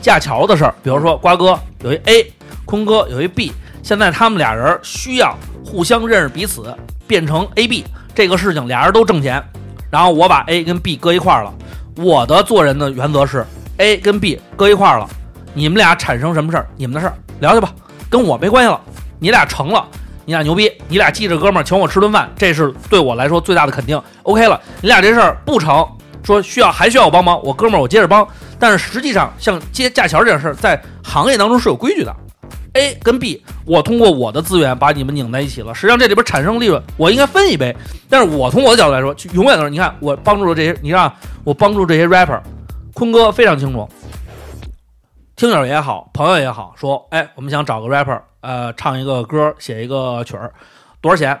S2: 架桥的事儿，比如说瓜哥有一 A，坤哥有一 B，现在他们俩人需要互相认识彼此，变成 A、B 这个事情，俩人都挣钱，然后我把 A 跟 B 搁一块儿了。我的做人的原则是 A 跟 B 搁一块儿了，你们俩产生什么事儿，你们的事儿聊去吧，跟我没关系了。你俩成了，你俩牛逼，你俩记着哥们儿请我吃顿饭，这是对我来说最大的肯定。OK 了，你俩这事儿不成，说需要还需要我帮忙，我哥们儿我接着帮。但是实际上，像接架桥这件事儿，在行业当中是有规矩的。A 跟 B，我通过我的资源把你们拧在一起了，实际上这里边产生利润，我应该分一杯。但是我从我的角度来说，永远都是你看我帮助了这些，你看我帮助这些 rapper，坤哥非常清楚，听友也好，朋友也好，说，哎，我们想找个 rapper，呃，唱一个歌，写一个曲儿，多少钱？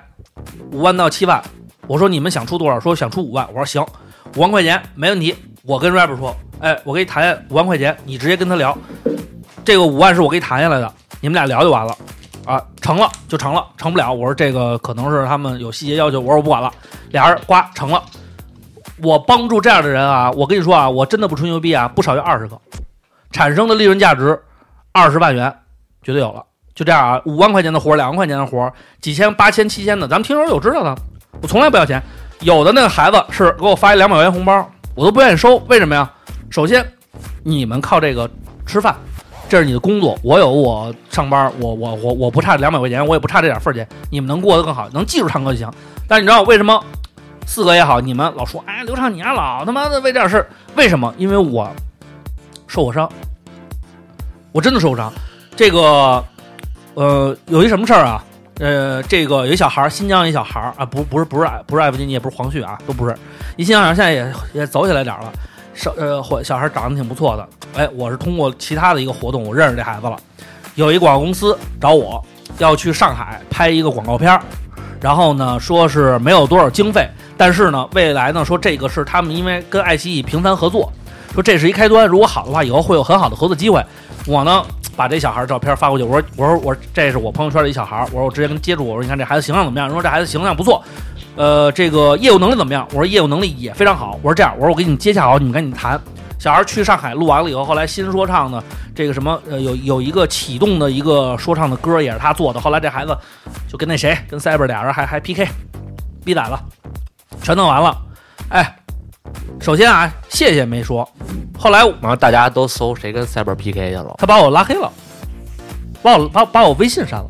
S2: 五万到七万。我说你们想出多少？说想出五万。我说行，五万块钱没问题。我跟 rapper 说，哎，我给你谈五万块钱，你直接跟他聊，这个五万是我给你谈下来的，你们俩聊就完了。啊，成了就成了，成不了，我说这个可能是他们有细节要求，我说我不管了，俩人呱成了。我帮助这样的人啊，我跟你说啊，我真的不吹牛逼啊，不少于二十个，产生的利润价值二十万元绝对有了。就这样啊，五万块钱的活儿，两万块钱的活儿，几千、八千、七千的，咱们听友有知道的，我从来不要钱。有的那个孩子是给我发一两百块钱红包，我都不愿意收，为什么呀？首先，你们靠这个吃饭，这是你的工作，我有我上班，我我我我不差这两百块钱，我也不差这点份儿钱，你们能过得更好，能记住唱歌就行。但是你知道为什么四哥也好，你们老说，哎，刘畅你丫老他妈的为这点事，为什么？因为我受过伤，我真的受过伤。这个，呃，有一什么事儿啊？呃，这个有一小孩儿，新疆一小孩儿啊，不不是不是不是艾弗金尼，也不是黄旭啊，都不是。一新疆小孩现在也也走起来点儿了，少呃，小孩儿长得挺不错的。哎，我是通过其他的一个活动，我认识这孩子了。有一广告公司找我要去上海拍一个广告片儿，然后呢说是没有多少经费，但是呢未来呢说这个是他们因为跟爱奇艺频繁合作，说这是一开端，如果好的话，以后会有很好的合作机会。我呢把这小孩照片发过去，我说我说我说这是我朋友圈的一小孩儿，我说我直接跟接触，我说你看这孩子形象怎么样？说这孩子形象不错，呃，这个业务能力怎么样？我说业务能力也非常好。我说这样，我说我给你接洽好，你们赶紧谈。小孩去上海录完了以后，后来新说唱呢，这个什么呃有有一个启动的一个说唱的歌也是他做的。后来这孩子就跟那谁跟 Cyber 俩人还还 PK，逼崽了，全弄完了。哎，首先啊，谢谢没说。后来
S3: 然后大家都搜谁跟 Cyber PK 去了，
S2: 他把我拉黑了，把我把把我微信删了，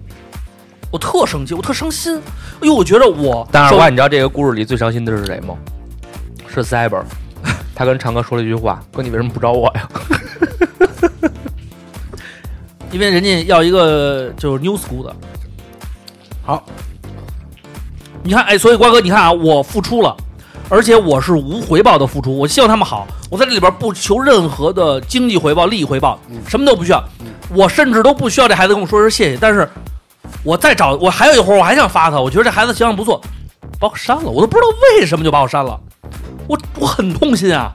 S2: 我特生气，我特伤心。哎呦，我觉得我首
S3: 但是我你知道这个故事里最伤心的是谁吗？是 Cyber，他跟长哥说了一句话：“哥，你为什么不找我呀
S2: 因为人家要一个就是 new school 的。
S4: 好，
S2: 你看，哎，所以瓜哥，你看啊，我付出了，而且我是无回报的付出，我希望他们好，我在这里边不求任何的经济回报、利益回报，
S4: 嗯
S2: 什么都不需要，我甚至都不需要这孩子跟我说声谢谢，但是我再找，我还有一会儿，我还想发他，我觉得这孩子形象不错，把我删了，我都不知道为什么就把我删了，我我很痛心啊，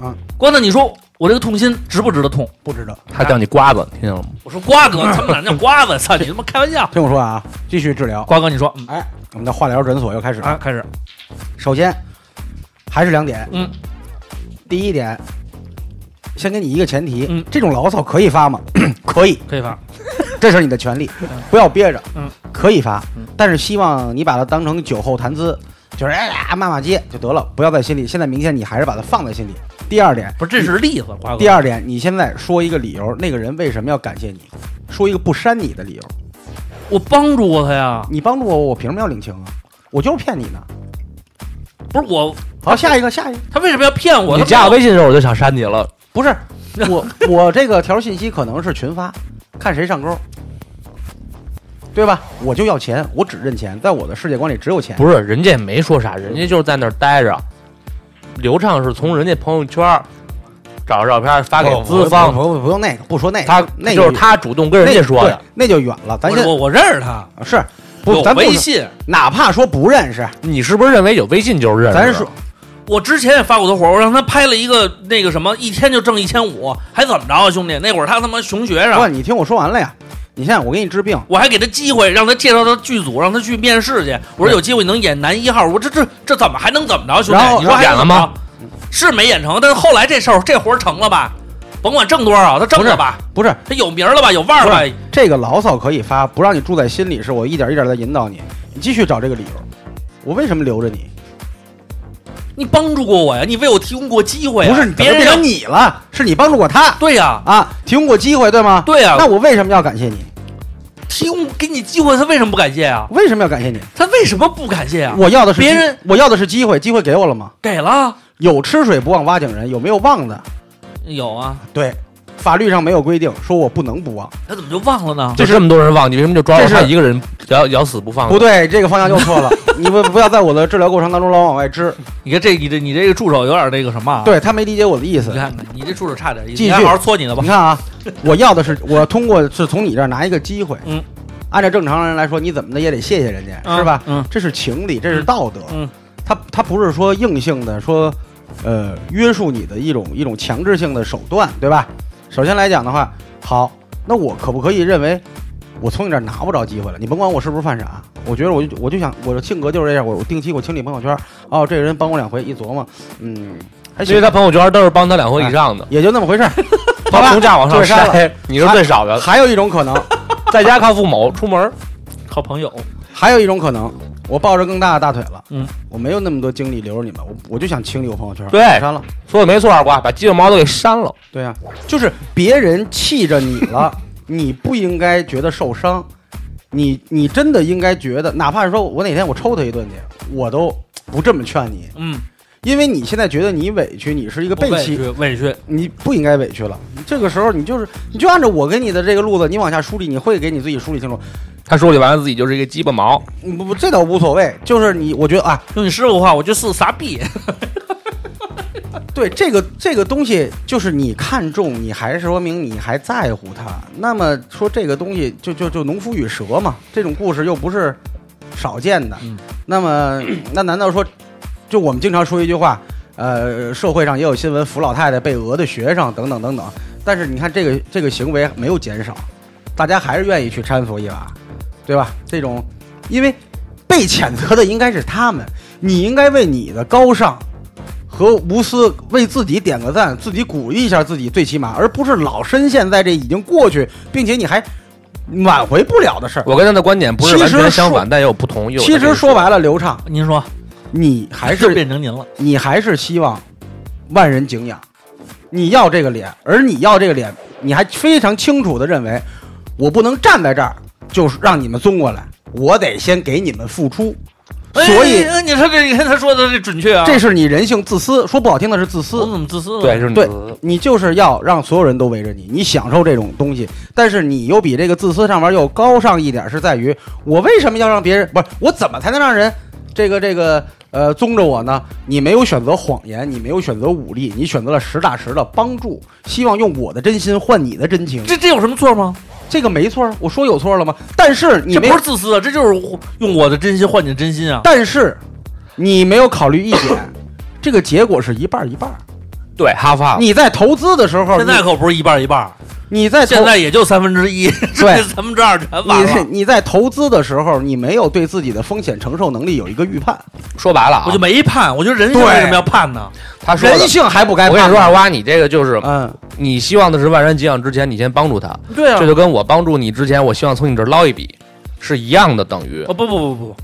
S4: 啊，
S2: 瓜子，你说我这个痛心值不值得痛？
S4: 不值得。？”
S3: 他叫你瓜子，听见了吗？
S2: 我说瓜哥，他们俩叫瓜子？操你他妈开玩笑！
S4: 听我说啊，继续治疗。
S2: 瓜哥，你说，嗯
S4: 哎，我们的化疗诊所又开始了。
S2: 啊，开始，
S4: 首先还是两点，
S2: 嗯，
S4: 第一点，先给你一个前提，
S2: 嗯
S4: 这种牢骚可以发吗？可以，
S2: 可以发，
S4: 这是你的权利，不要憋着，
S2: 嗯，
S4: 可以发
S2: 嗯，
S4: 但是希望你把它当成酒后谈资，就是哎呀骂骂街就得了，不要在心里。现在明显你还是把它放在心里。第二点，
S2: 不是，这是例子，瓜哥。
S4: 第二点，你现在说一个理由，那个人为什么要感谢你？说一个不删你的理由，
S2: 我帮助过他呀，
S4: 你帮助我，我凭什么要领情啊？我就是骗你呢。
S2: 不是我，
S4: 好，下一个，下一个，
S2: 他为什么要骗我？
S3: 你加我微信的时候我就想删你了。
S4: 不是 我，我这个条信息可能是群发，看谁上钩，对吧？我就要钱，我只认钱，在我的世界观里只有钱。
S3: 不是，人家也没说啥，人家就是在那儿待着。刘畅是从人家朋友圈找照片发给资方，
S4: 不不不用那个，不说那个，
S3: 他
S4: 那
S3: 就是他主动跟人家说的。，
S4: 那那就远了。咱先
S2: 我我我认识他，
S4: 是不，
S2: 有
S4: 咱
S2: 微信。
S4: 哪怕说不认识，
S3: 你是不是认为有微信就是认识？
S4: 咱说
S2: 我之前也发过他火，我让他拍了一个那个什么，一天就挣一千五，还怎么着啊，兄弟？那会儿他他妈熊学生
S4: 不，
S2: 生，
S4: 你听我说完了呀。你现在我给你治病，
S2: 我还给他机会，让他介绍到剧组，让他去面试去。我说有机会能演男一号，我说这这这怎么还能怎么着，兄弟你说
S3: 演了吗？
S2: 是没演成，但是后来这事儿这活儿成了吧？甭管挣多少，他挣了吧？
S4: 不是
S2: 他有名了吧？有腕儿了吧
S4: 这个牢骚可以发，不让你住在心里，是我一点一点在引导你，你继续找这个理由。我为什么留着你？
S2: 你帮助过我呀，你为我提供过机会啊。
S4: 不是你
S2: 别人要
S4: 变成你了，是你帮助过他
S2: 对呀，
S4: 啊，提供过机会，对吗？
S2: 对呀，
S4: 那我为什么要感谢你？
S2: 提供给你机会，他为什么不感谢啊？
S4: 为什么要感谢你？
S2: 他为什么不感谢啊？
S4: 我要的是
S2: 别人，
S4: 我要的是机会，机会给我了吗？
S2: 给了，
S4: 有吃水不忘挖井人，有没有忘的？
S2: 有啊，
S4: 对，法律上没有规定说我不能不忘，
S2: 他怎么就忘了呢？
S3: 就这么多人忘，你为什么就抓住
S4: 这是
S3: 他一个人咬咬死不放？
S4: 不，对，这个方向又错了。你不不要在我的治疗过程当中老往外支，
S2: 你看这你这你这个助手有点那个什么啊？，
S4: 对他没理解我的意思
S2: 你。看你这助手差点意思，
S4: 继续
S2: 你还好好搓你的吧
S4: 你。看啊，我要的是我通过是从你这儿拿一个机会，
S2: 嗯，
S4: 按照正常人来说，你怎么的也得谢谢人家，
S2: 嗯
S4: 是吧？
S2: 嗯
S4: 这是情理，这是道德。
S2: 嗯，
S4: 他他不是说硬性的说，呃，约束你的一种一种强制性的手段，对吧？首先来讲的话，好，那我可不可以认为我从你这儿拿不着机会了？你甭管我是不是犯傻，我觉得我就我就想我的性格就是这样，我我定期我清理朋友圈，哦，这个人帮我两回，一琢磨，嗯，还行
S3: 因为，他朋友圈都是帮他两回以上的，
S4: 也就那么回事儿，好 吧
S3: 他从价往上
S4: 就删了。
S3: 筛，你是最少的。
S4: 还有一种可能，
S3: 在家靠父母，出门
S2: 靠朋友，
S4: 还有一种可能，我抱着更大的大腿了，
S2: 嗯，
S4: 我没有那么多精力留着你们，我我就想清理我朋友圈，
S3: 对
S4: 删了。
S3: 说的没错，二瓜把鸡巴毛都给删了。
S4: 对啊，就是别人气着你了，你不应该觉得受伤，你你真的应该觉得，哪怕是说我哪天我抽他一顿去，我都不这么劝你，
S2: 嗯，
S4: 因为你现在觉得你委屈，你是一个被欺，
S2: 委屈委屈，
S4: 你不应该委屈了。这个时候你就是你就按照我给你的这个路子，你往下梳理，你会给你自己梳理清楚。
S3: 他梳理完了自己就是一个鸡巴毛，
S4: 不不，这倒无所谓，就是你，我觉得啊，
S2: 用你师傅的话，我就是傻逼。
S4: 对这个这个东西，就是你看重，你还是说明你还在乎他。那么说这个东西，就就就农夫与蛇嘛，这种故事又不是少见的。
S2: 嗯
S4: 那么那难道说，就我们经常说一句话，呃，社会上也有新闻，扶老太太被讹的学生等等等等。但是你看这个这个行为没有减少，大家还是愿意去搀扶一把，对吧？这种，因为被谴责的应该是他们，你应该为你的高尚。和无私为自己点个赞，自己鼓励一下自己，最起码，而不是老深陷在这已经过去，并且你还挽回不了的事儿。
S3: 我跟他的观点不是完全相反，但也有不同。
S4: 其实说白了，刘畅，
S2: 您说
S4: 你还
S2: 是变成您了，
S4: 你还是希望万人敬仰，你要这个脸，而你要这个脸，你还非常清楚的认为，我不能站在这儿就是让你们尊过来，我得先给你们付出，所以
S2: 你说这你看他说的这准确啊，
S4: 这是你人性自私，说不好听的是自私。
S2: 我，怎么自私了？
S3: 对，是
S4: 对你就是要让所有人都围着你，你享受这种东西，但是你又比这个自私上面又高尚一点，是在于我为什么要让别人不是我怎么才能让人这个这个呃宗着我呢？你没有选择谎言，你没有选择武力，你选择了实打实的帮助，希望用我的真心换你的真情，
S2: 这这有什么错吗？
S4: 这个没错，我说有错了吗？但是你
S2: 这
S4: 没
S2: 不是自私啊，这就是用我的真心换你的真心啊。
S4: 但是你没有考虑一点，这个结果是一半儿一半儿。
S3: 对哈发，
S4: 你在投资的时候，
S2: 现在可不是一半一半，
S4: 你你在
S2: 现在也就三分之一，
S4: 对
S2: 三分之二全完
S4: 你
S2: 了，
S4: 你在投资的时候，你没有对自己的风险承受能力有一个预判，
S3: 说白了啊，
S2: 我就没判。我觉得人性为什么要判呢？
S3: 他说
S4: 人性还不该
S3: 我跟你说，二娃，你这个就是
S4: 嗯，
S3: 你希望的是万人敬仰之前，你先帮助他，
S2: 对啊
S3: 这就跟我帮助你之前，我希望从你这捞一笔是一样的，等于
S2: 哦，不不不不，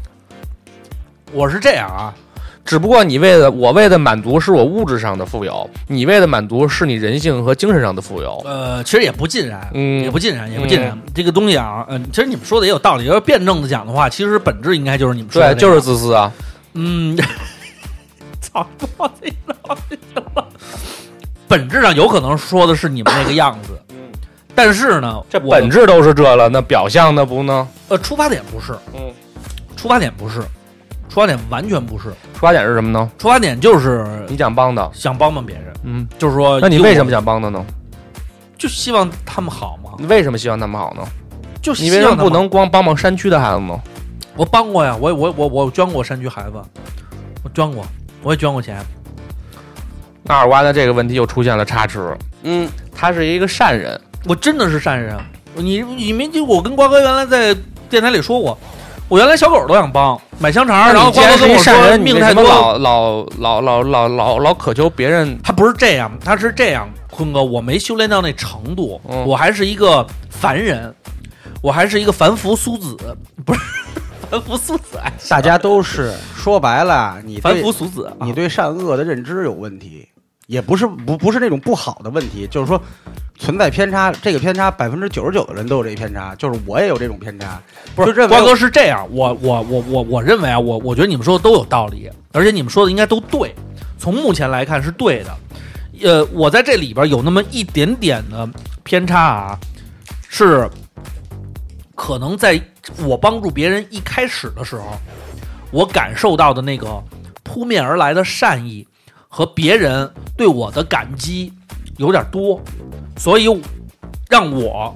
S2: 我是这样啊，
S3: 只不过你为了我为的满足是我物质上的富有，你为的满足是你人性和精神上的富有。
S2: 呃，其实也不尽然，
S3: 嗯
S2: 也不尽然，也不尽然。这个东西啊，嗯、其实你们说的也有道理。要是辩证的讲的话，其实本质应该就是你们说的
S3: 对，就是自私啊！
S2: 嗯，操，我这脑袋了。本质上有可能说的是你们那个样子，但是呢，
S3: 这本质都是这了，那表象呢不呢？
S2: 呃出发点不是，
S3: 嗯，
S2: 出发点不是，出发点完全不是，
S3: 出发点是什么呢？
S2: 出发点就是
S3: 你想帮的，
S2: 想帮帮别人，
S3: 嗯，
S2: 就是说，
S3: 那你为什么想帮他呢？
S2: 就希望他们好嘛？
S3: 你为什么希望他们好呢？
S2: 就
S3: 你为什么不能光帮帮山区的孩子吗？
S2: 我帮过呀，我我我我捐过山区孩子，我捐过，我也捐过钱。
S3: 那二瓜的这个问题又出现了差池，
S4: 嗯，
S3: 他是一个善人，
S2: 我真的是善人。你你没听我跟瓜哥原来在电台里说过，我原来小狗都想帮买香肠，然后
S3: 那你既然是
S2: 瓜哥跟我说命太多，
S3: 老老老老老老老渴求别人？
S2: 他不是这样，他是这样，坤哥，我没修炼到那程度，
S3: 嗯
S2: 我还是一个凡人，我还是一个凡夫俗子，不是凡夫俗子，哎，
S4: 大家都是说白了，你
S2: 凡夫俗子，啊
S4: 你对善恶的认知有问题，也不是不不是那种不好的问题，就是说存在偏差，这个偏差百分之九十九的人都有这偏差，就是我也有这种偏差，
S2: 不
S4: 是认为
S2: 瓜哥是这样，我我我我我认为啊，我我觉得你们说的都有道理，而且你们说的应该都对，从目前来看是对的。呃，我在这里边有那么一点点的偏差啊，是可能在我帮助别人一开始的时候，我感受到的那个扑面而来的善意和别人对我的感激有点多，所以让我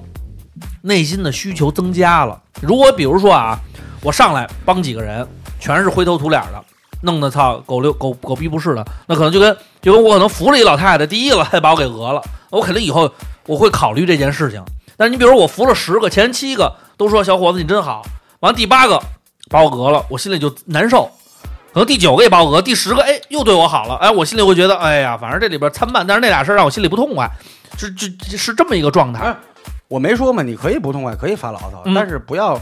S2: 内心的需求增加了。如果比如说啊，我上来帮几个人，全是灰头土脸的，弄得操狗溜狗狗逼不是的，那可能就跟就跟我可能扶了一老太太，第一个老太太把我给讹了，我肯定以后我会考虑这件事情。但是你比如我扶了十个，前七个都说小伙子你真好，完第八个把我讹了，我心里就难受。可能第九个也把我讹，第十个哎又对我好了，哎我心里会觉得哎呀，反正这里边参半，但是那俩事儿让我心里不痛快，是这是这么一个状态。
S4: 哎我没说嘛，你可以不痛快，可以发牢骚，
S2: 嗯
S4: 但是不要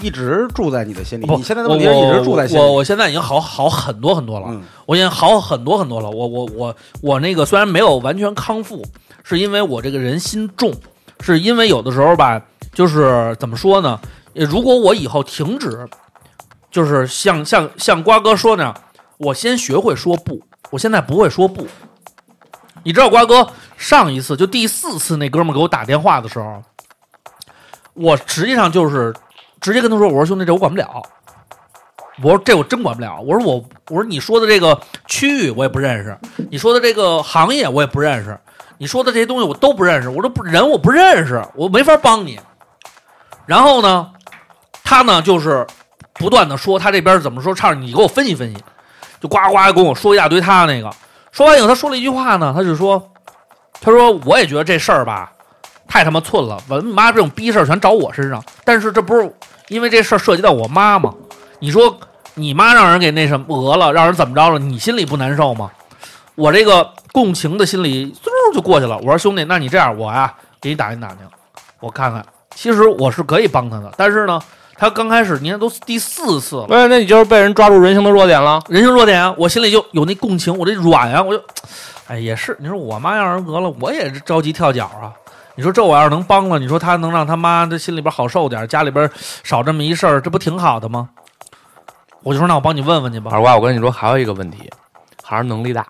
S4: 一直住在你的心里。
S2: 不，
S4: 你现在的
S2: 我
S4: 问题是一直住在心里。
S2: 我我我现在已经好好很多很多了，
S4: 嗯，
S2: 我已经好很多很多了。我我我我那个虽然没有完全康复，是因为我这个人心重，是因为有的时候吧，就是怎么说呢？呃如果我以后停止，就是像像像瓜哥说那样，我先学会说不。我现在不会说不。你知道瓜哥上一次就第四次那哥们给我打电话的时候，我实际上就是直接跟他说：“我说兄弟，这我管不了。我说这我真管不了。我说我我说你说的这个区域我也不认识，你说的这个行业我也不认识，你说的这些东西我都不认识。我说不人我不认识，我没法帮你。然后呢，他呢就是不断的说他这边怎么说，唱你给我分析分析，就呱呱跟我说一大堆他那个。说完以后，他说了一句话呢，他就说，他说我也觉得这事儿吧，太他妈寸了，我妈这种逼事儿全找我身上。但是这不是因为这事儿涉及到我妈吗？你说你妈让人给那什么讹了，让人怎么着了，你心里不难受吗？我这个共情的心理嗖就过去了。我说兄弟，那你这样，我呀给你打听打听，我看看。其实我是可以帮他的，但是呢，他刚开始你看都第四次了。
S3: 不是，那你就是被人抓住人性的弱点了。
S2: 人性弱点啊，我心里就有那共情，我这软啊，我就，哎，也是，你说我妈要人讹了，我也是着急跳脚啊。你说这我要是能帮了，你说他能让他妈这心里边好受点，家里边少这么一事儿，这不挺好的吗？我就说那我帮你问问去吧。
S3: 二瓜，我跟你说，还有一个问题，还是能力大，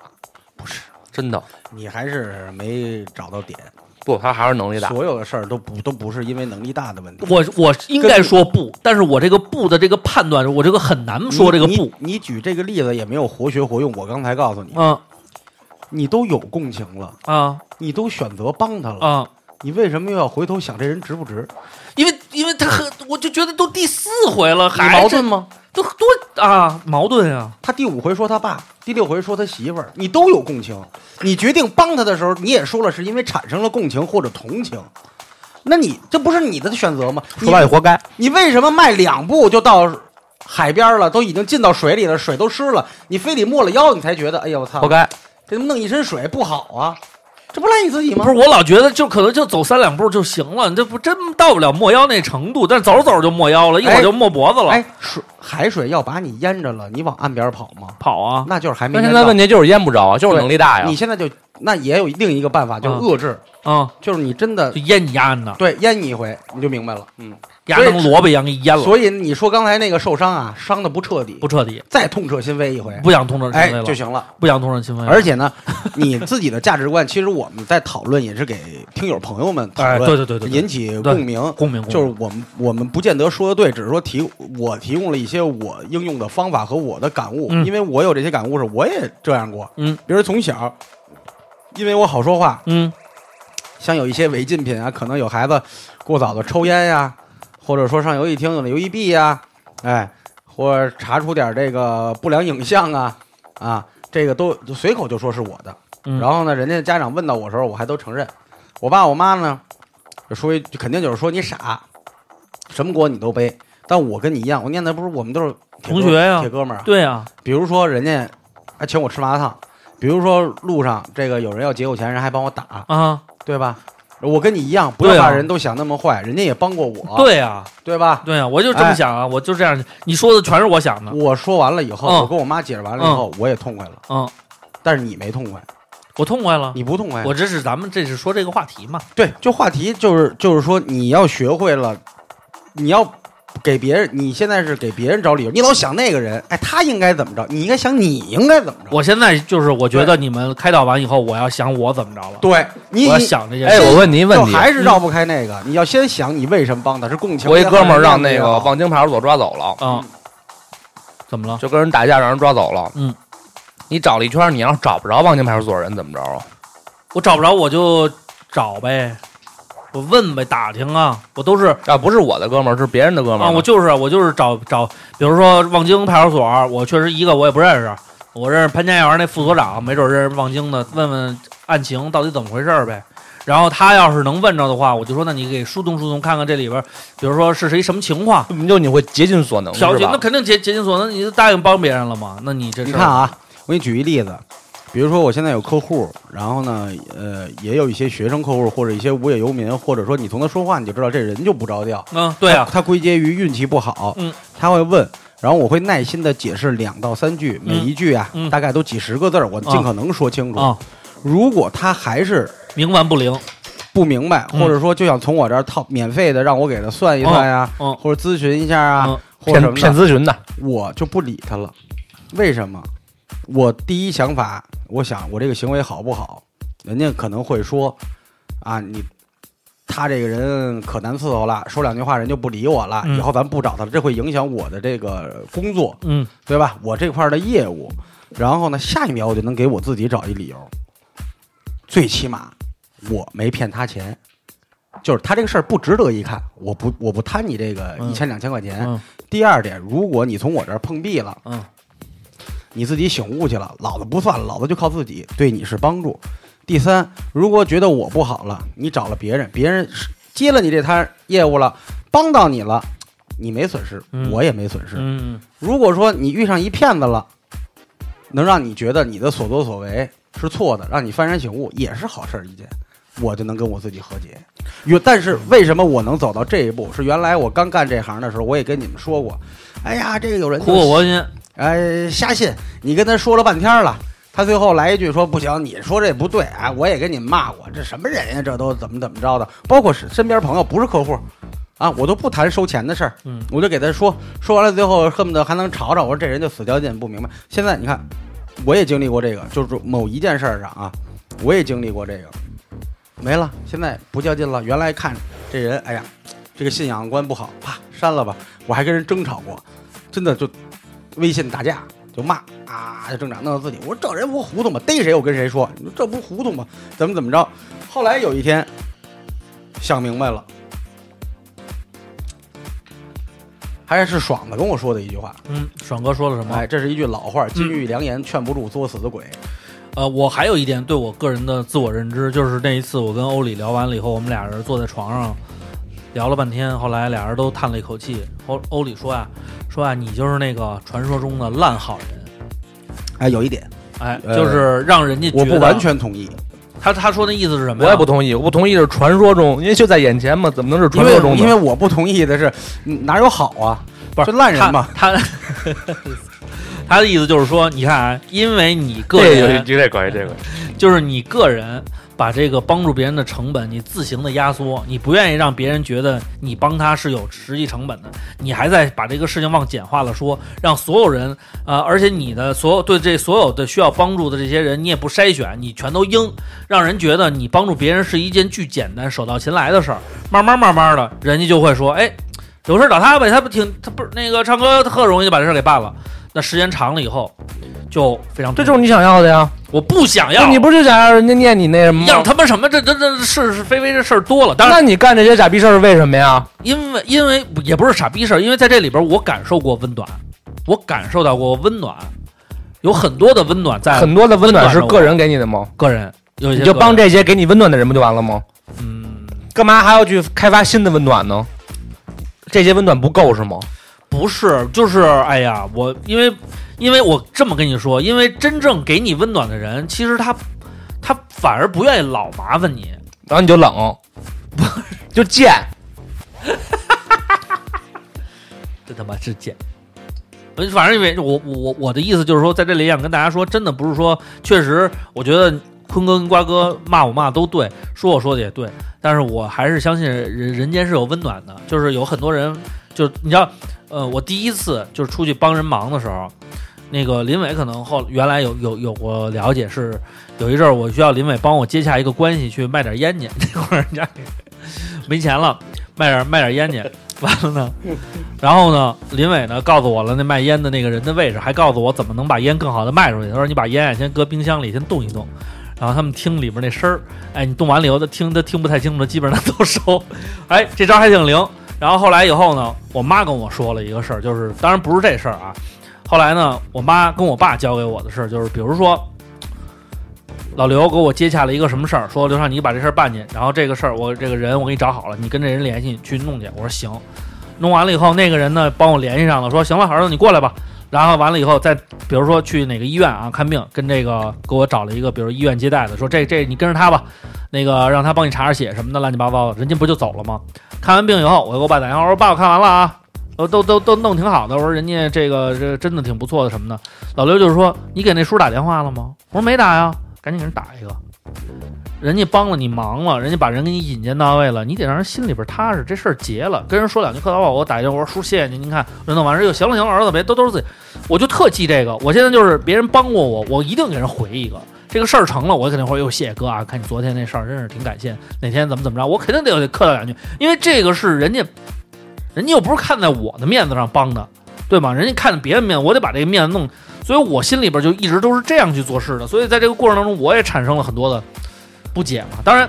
S3: 不是真的
S4: 你还是没找到点。
S3: 不，他还是能力大。
S4: 所有的事儿都不都不是因为能力大的问题。
S2: 我我应该说不，但是我这个不的这个判断，我这个很难说这个不。
S4: 你你举这个例子也没有活学活用。我刚才告诉你，
S2: 啊
S4: 你都有共情了，
S2: 啊
S4: 你都选择帮他了，
S2: 啊！
S4: 你为什么又要回头想这人值不值？
S2: 因为因为他很，我就觉得都第四回了，
S4: 你
S2: 还
S4: 矛盾吗？
S2: 都多啊矛盾啊！
S4: 他第五回说他爸，第六回说他媳妇儿，你都有共情。你决定帮他的时候，你也说了是因为产生了共情或者同情。那你这不是你的选择吗？
S3: 说白了，活该。
S4: 你为什么迈两步就到海边了，都已经进到水里了，水都湿了，你非得没了腰，你才觉得，哎呀我操
S3: 活，该。
S4: 这他妈弄一身水不好啊？这不赖你自己吗？
S2: 不是我老觉得就可能就走三两步就行了，你这不真到不了没腰那程度，但是走着走着就没腰了，一会儿就没脖子了。
S4: 哎，水海水要把你淹着了，你往岸边跑吗？
S2: 跑啊！
S4: 那就是还没
S3: 那。现在问题就是淹不着啊，就是能力大呀
S4: 你。现在就那也有另一个办法，就是
S2: 嗯
S4: 遏制，
S2: 啊，
S4: 就是你真的
S2: 就淹你丫的，
S4: 对淹你一回，你就明白了。嗯，
S2: 丫跟萝卜一样给你淹了，
S4: 所以你说刚才那个受伤啊，伤的不彻底，
S2: 不彻底，
S4: 再痛彻心扉一回，
S2: 不想痛彻心
S4: 哎
S2: 扉了，
S4: 就行了。
S2: 不想痛彻心扉。
S4: 而且呢，你自己的价值观，其实我们在讨论也是给听友朋友们讨
S2: 哎，
S4: 论，
S2: 对对对对，对
S4: 引起共鸣。
S2: 公平，公平
S4: 就是我们我们不见得说的对，只是说提我提供了一些我应用的方法和我的感悟，
S2: 嗯
S4: 因为我有这些感悟是我也这样过。
S2: 嗯，
S4: 比如从小，因为我好说话，
S2: 嗯
S4: 像有一些违禁品啊，可能有孩子过早的抽烟呀，或者说上游戏厅游戏币呀，哎，或者查出点这个不良影像啊，啊，这个都随口就说是我的。
S2: 嗯，
S4: 然后呢，人家家长问到我的时候，我还都承认。我爸我妈呢，就说一肯定就是说你傻，什么锅你都背。但我跟你一样，我念的不是我们都是铁
S2: 同学呀
S4: 铁哥们儿啊。
S2: 对呀，
S4: 比如说人家还请我吃麻辣烫，比如说路上这个有人要劫我钱，人还帮我打，
S2: 啊，
S4: 对吧？我跟你一样，不要把人都想那么坏，人家也帮过我，
S2: 对呀，
S4: 对吧？
S2: 对呀，我就这么
S4: 哎。
S2: 想啊，我就这样，你说的全是我想的，
S4: 我说完了以后，
S2: 嗯。
S4: 我跟我妈解释完了以后，我也痛快了，
S2: 嗯，
S4: 但是你没痛快，
S2: 我痛快了。
S4: 你不痛快，
S2: 我这是咱们这是说这个话题嘛？
S4: 对，就话题就是就是说，你要学会了，你要给别人，你现在是给别人找理由，你老想那个人，哎，他应该怎么着，你应该想你应该怎么着。
S2: 我现在就是我觉得你们开导完以后，我要想我怎么着了，
S4: 对你，
S2: 我想这些。哎。
S3: 我问你一问题，
S4: 就还是绕不开那个，你要先想你为什么帮他，是共情。
S3: 我一哥们儿让那个望京派出所抓走了，
S2: 嗯，怎么了？
S3: 就跟人打架让人抓走了。
S2: 嗯，
S3: 你找了一圈，你要是找不着望京派出所人怎么着啊？
S2: 我找不着我就找呗，我问呗，打听啊，我都是
S3: 啊，不是我的哥们儿，是别人的哥们儿
S2: 啊，我就是我就是找找，比如说望京派出所，我确实一个我也不认识，我认识潘家园那副所长，没准认识望京的，问问案情到底怎么回事儿呗。然后他要是能问着的话，我就说那你给疏通疏通，看看这里边，比如说是谁什么情况，
S3: 你就你会竭尽所能？
S2: 调解那肯定竭竭尽所能，你就答应帮别人了嘛？那你这
S4: 你看，啊，我给你举一例子，比如说我现在有客户，然后呢，呃，也有一些学生客户或者一些无业游民，或者说你从他说话你就知道这人就不着调。
S2: 嗯，对啊。
S4: 他，他归结于运气不好，
S2: 嗯，
S4: 他会问，然后我会耐心的解释两到三句，每一句啊，
S2: 嗯
S4: 大概都几十个字儿，我尽可能说清楚。
S2: 啊，
S4: 如果他还是
S2: 冥顽不灵，
S4: 不明白，
S2: 嗯。
S4: 或者说就想从我这儿套免费的让我给他算一算呀，
S2: 嗯
S4: 或者咨询一下啊，或者什么的，
S3: 骗咨询的，
S4: 我就不理他了。为什么？我第一想法，我想我这个行为好不好？人家可能会说，啊，你他这个人可难伺候了，说两句话人就不理我了，
S2: 嗯
S4: 以后咱不找他了，这会影响我的这个工作，
S2: 嗯
S4: 对吧？我这块儿的业务。然后呢，下一秒我就能给我自己找一理由，最起码我没骗他钱，就是他这个事儿不值得一看，我不我不贪你这个
S2: 嗯
S4: 一千两千块钱。
S2: 嗯
S4: 第二点，如果你从我这儿碰壁了，
S2: 嗯
S4: 你自己醒悟去了，老子不算了，老子就靠自己，对你是帮助。第三，如果觉得我不好了，你找了别人，别人接了你这摊业务了，帮到你了，你没损失，
S2: 嗯
S4: 我也没损失。
S2: 嗯
S4: 如果说你遇上一骗子了，能让你觉得你的所作所为是错的，让你幡然醒悟，也是好事儿一件，我就能跟我自己和解。有，但是为什么我能走到这一步？是原来我刚干这行的时候，我也跟你们说过，哎呀，这个有人
S2: 苦口婆心，
S4: 哎，瞎信！你跟他说了半天了，他最后来一句说不行，你说这不对，啊，我也跟你骂过，这什么人呀？这都怎么怎么着的？包括是身边朋友，不是客户，啊，我都不谈收钱的事儿，
S2: 嗯
S4: 我就给他说，说完了最后恨不得还能吵吵，我说这人就死较劲，不明白。现在你看，我也经历过这个，就是某一件事儿上啊，我也经历过这个，没了，现在不较劲了。原来看这人，哎呀，这个信仰观不好，啪删了吧。我还跟人争吵过，真的就微信打架就骂啊，就正常弄到自己。我说这人不糊涂吗？逮谁我跟谁说，你说这不糊涂吗？怎么怎么着？后来有一天想明白了，还是爽子跟我说的一句话，
S2: 嗯，爽哥说了什么？
S4: 哎，这是一句老话，金玉良言劝不住作死的鬼。
S2: 呃，我还有一点对我个人的自我认知，就是那一次我跟欧里聊完了以后，我们俩人坐在床上聊了半天，后来俩人都叹了一口气。欧欧里说啊，说啊，你就是那个传说中的烂好人，
S4: 哎，有一点
S2: 哎，
S4: 呃
S2: 就是让人家觉得
S4: 我不完。全同意，
S2: 他他说那意思是什么呀？
S3: 我也不同意，我不同意是传说中，因为就在眼前嘛，怎么能是传说中呢？
S4: 因为我不同意的是嗯哪有好啊？
S2: 不是
S4: 就烂人嘛。
S2: 他他他的意思就是说，你看啊，因为你个
S3: 这个
S2: 人，
S3: 这可以，这个
S2: 就是你个人把这个帮助别人的成本，你自行的压缩，你不愿意让别人觉得你帮他是有实际成本的，你还在把这个事情往简化了说，让所有人呃，而且你的所有对这所有的需要帮助的这些人，你也不筛选，你全都应，让人觉得你帮助别人是一件巨简单、手到擒来的事儿。慢慢慢慢的，人家就会说，哎，有事儿找他呗，他不挺他不是那个唱歌特容易就把这事儿给办了。那时间长了以后，就非常
S3: 这就是你想要的呀。
S2: 我不想要，
S3: 你不是就想让人家念你那什么吗？
S2: 要他妈什么？这这这是是非非这事儿多了。当然，
S3: 那你干这些傻逼事儿是为什么呀？
S2: 因为因为也不是傻逼事儿，因为在这里边我感受过温暖，我感受到过温暖，有很多的温暖在
S3: 很多的温暖是个人给你的吗？
S2: 个人，有一些
S3: 你就帮这些给你温暖的人不就完了吗？
S2: 嗯，
S3: 干嘛还要去开发新的温暖呢？这些温暖不够是吗？
S2: 不是，就是哎呀，我因为因为我这么跟你说，因为真正给你温暖的人，其实他他反而不愿意老麻烦你，
S3: 然后你就冷，不就贱。
S2: 这他妈是贱。我反正因为我我我的意思就是说，在这里想跟大家说，真的不是说，确实，我觉得坤哥跟瓜哥骂我骂的都对，说我说的也对，但是我还是相信人人间是有温暖的，就是有很多人，就你知道，呃，我第一次就是出去帮人忙的时候，那个林伟可能后原来有有有过了解，是有一阵儿我需要林伟帮我接洽一个关系去卖点烟去，那会儿人家没钱了，卖点卖点烟去，完了呢。然后呢，林伟呢告诉我了那卖烟的那个人的位置，还告诉我怎么能把烟更好的卖出去。他说你把烟先搁冰箱里先冻一冻，然后他们听里边那声儿，哎，你动完了以后他听他听不太清楚，基本上都收。哎，这招还挺灵。然后后来以后呢，我妈跟我说了一个事儿，就是当然不是这事儿啊。后来呢，我妈跟我爸教给我的事儿就是，比如说老刘给我接洽了一个什么事儿，说刘畅你把这事儿办去，然后这个事儿我这个人我给你找好了，你跟这人联系去弄去。我说行。弄完了以后，那个人呢帮我联系上了，说行了，儿子你过来吧。然后完了以后，再比如说去哪个医院啊看病，跟这个给我找了一个，比如医院接待的，说这这你跟着他吧，那个让他帮你查查血什么的，乱七八糟的，人家不就走了吗？看完病以后，我给我爸打电话，我说爸，我看完了啊，都都都都弄挺好的，我说人家这个这真的挺不错的什么的。老刘就是说，你给那叔打电话了吗？我说没打呀，赶紧给人打一个。人家帮了你忙了，人家把人给你引荐到位了，你得让人心里边踏实，这事儿结了。跟人说两句客套话，我打一电话，我说叔谢谢您，您看人弄完事又行了行了，儿子别都都是自己，我就特记这个。我现在就是别人帮过我，我一定给人回一个。这个事儿成了，我肯定会又谢谢哥啊，看你昨天那事儿真是挺感谢，哪天怎么怎么着，我肯定得得客套两句，因为这个是人家，人家又不是看在我的面子上帮的，对吗？人家看着别人面子，我得把这个面子弄，所以我心里边就一直都是这样去做事的。所以在这个过程当中，我也产生了很多的不解嘛。当然，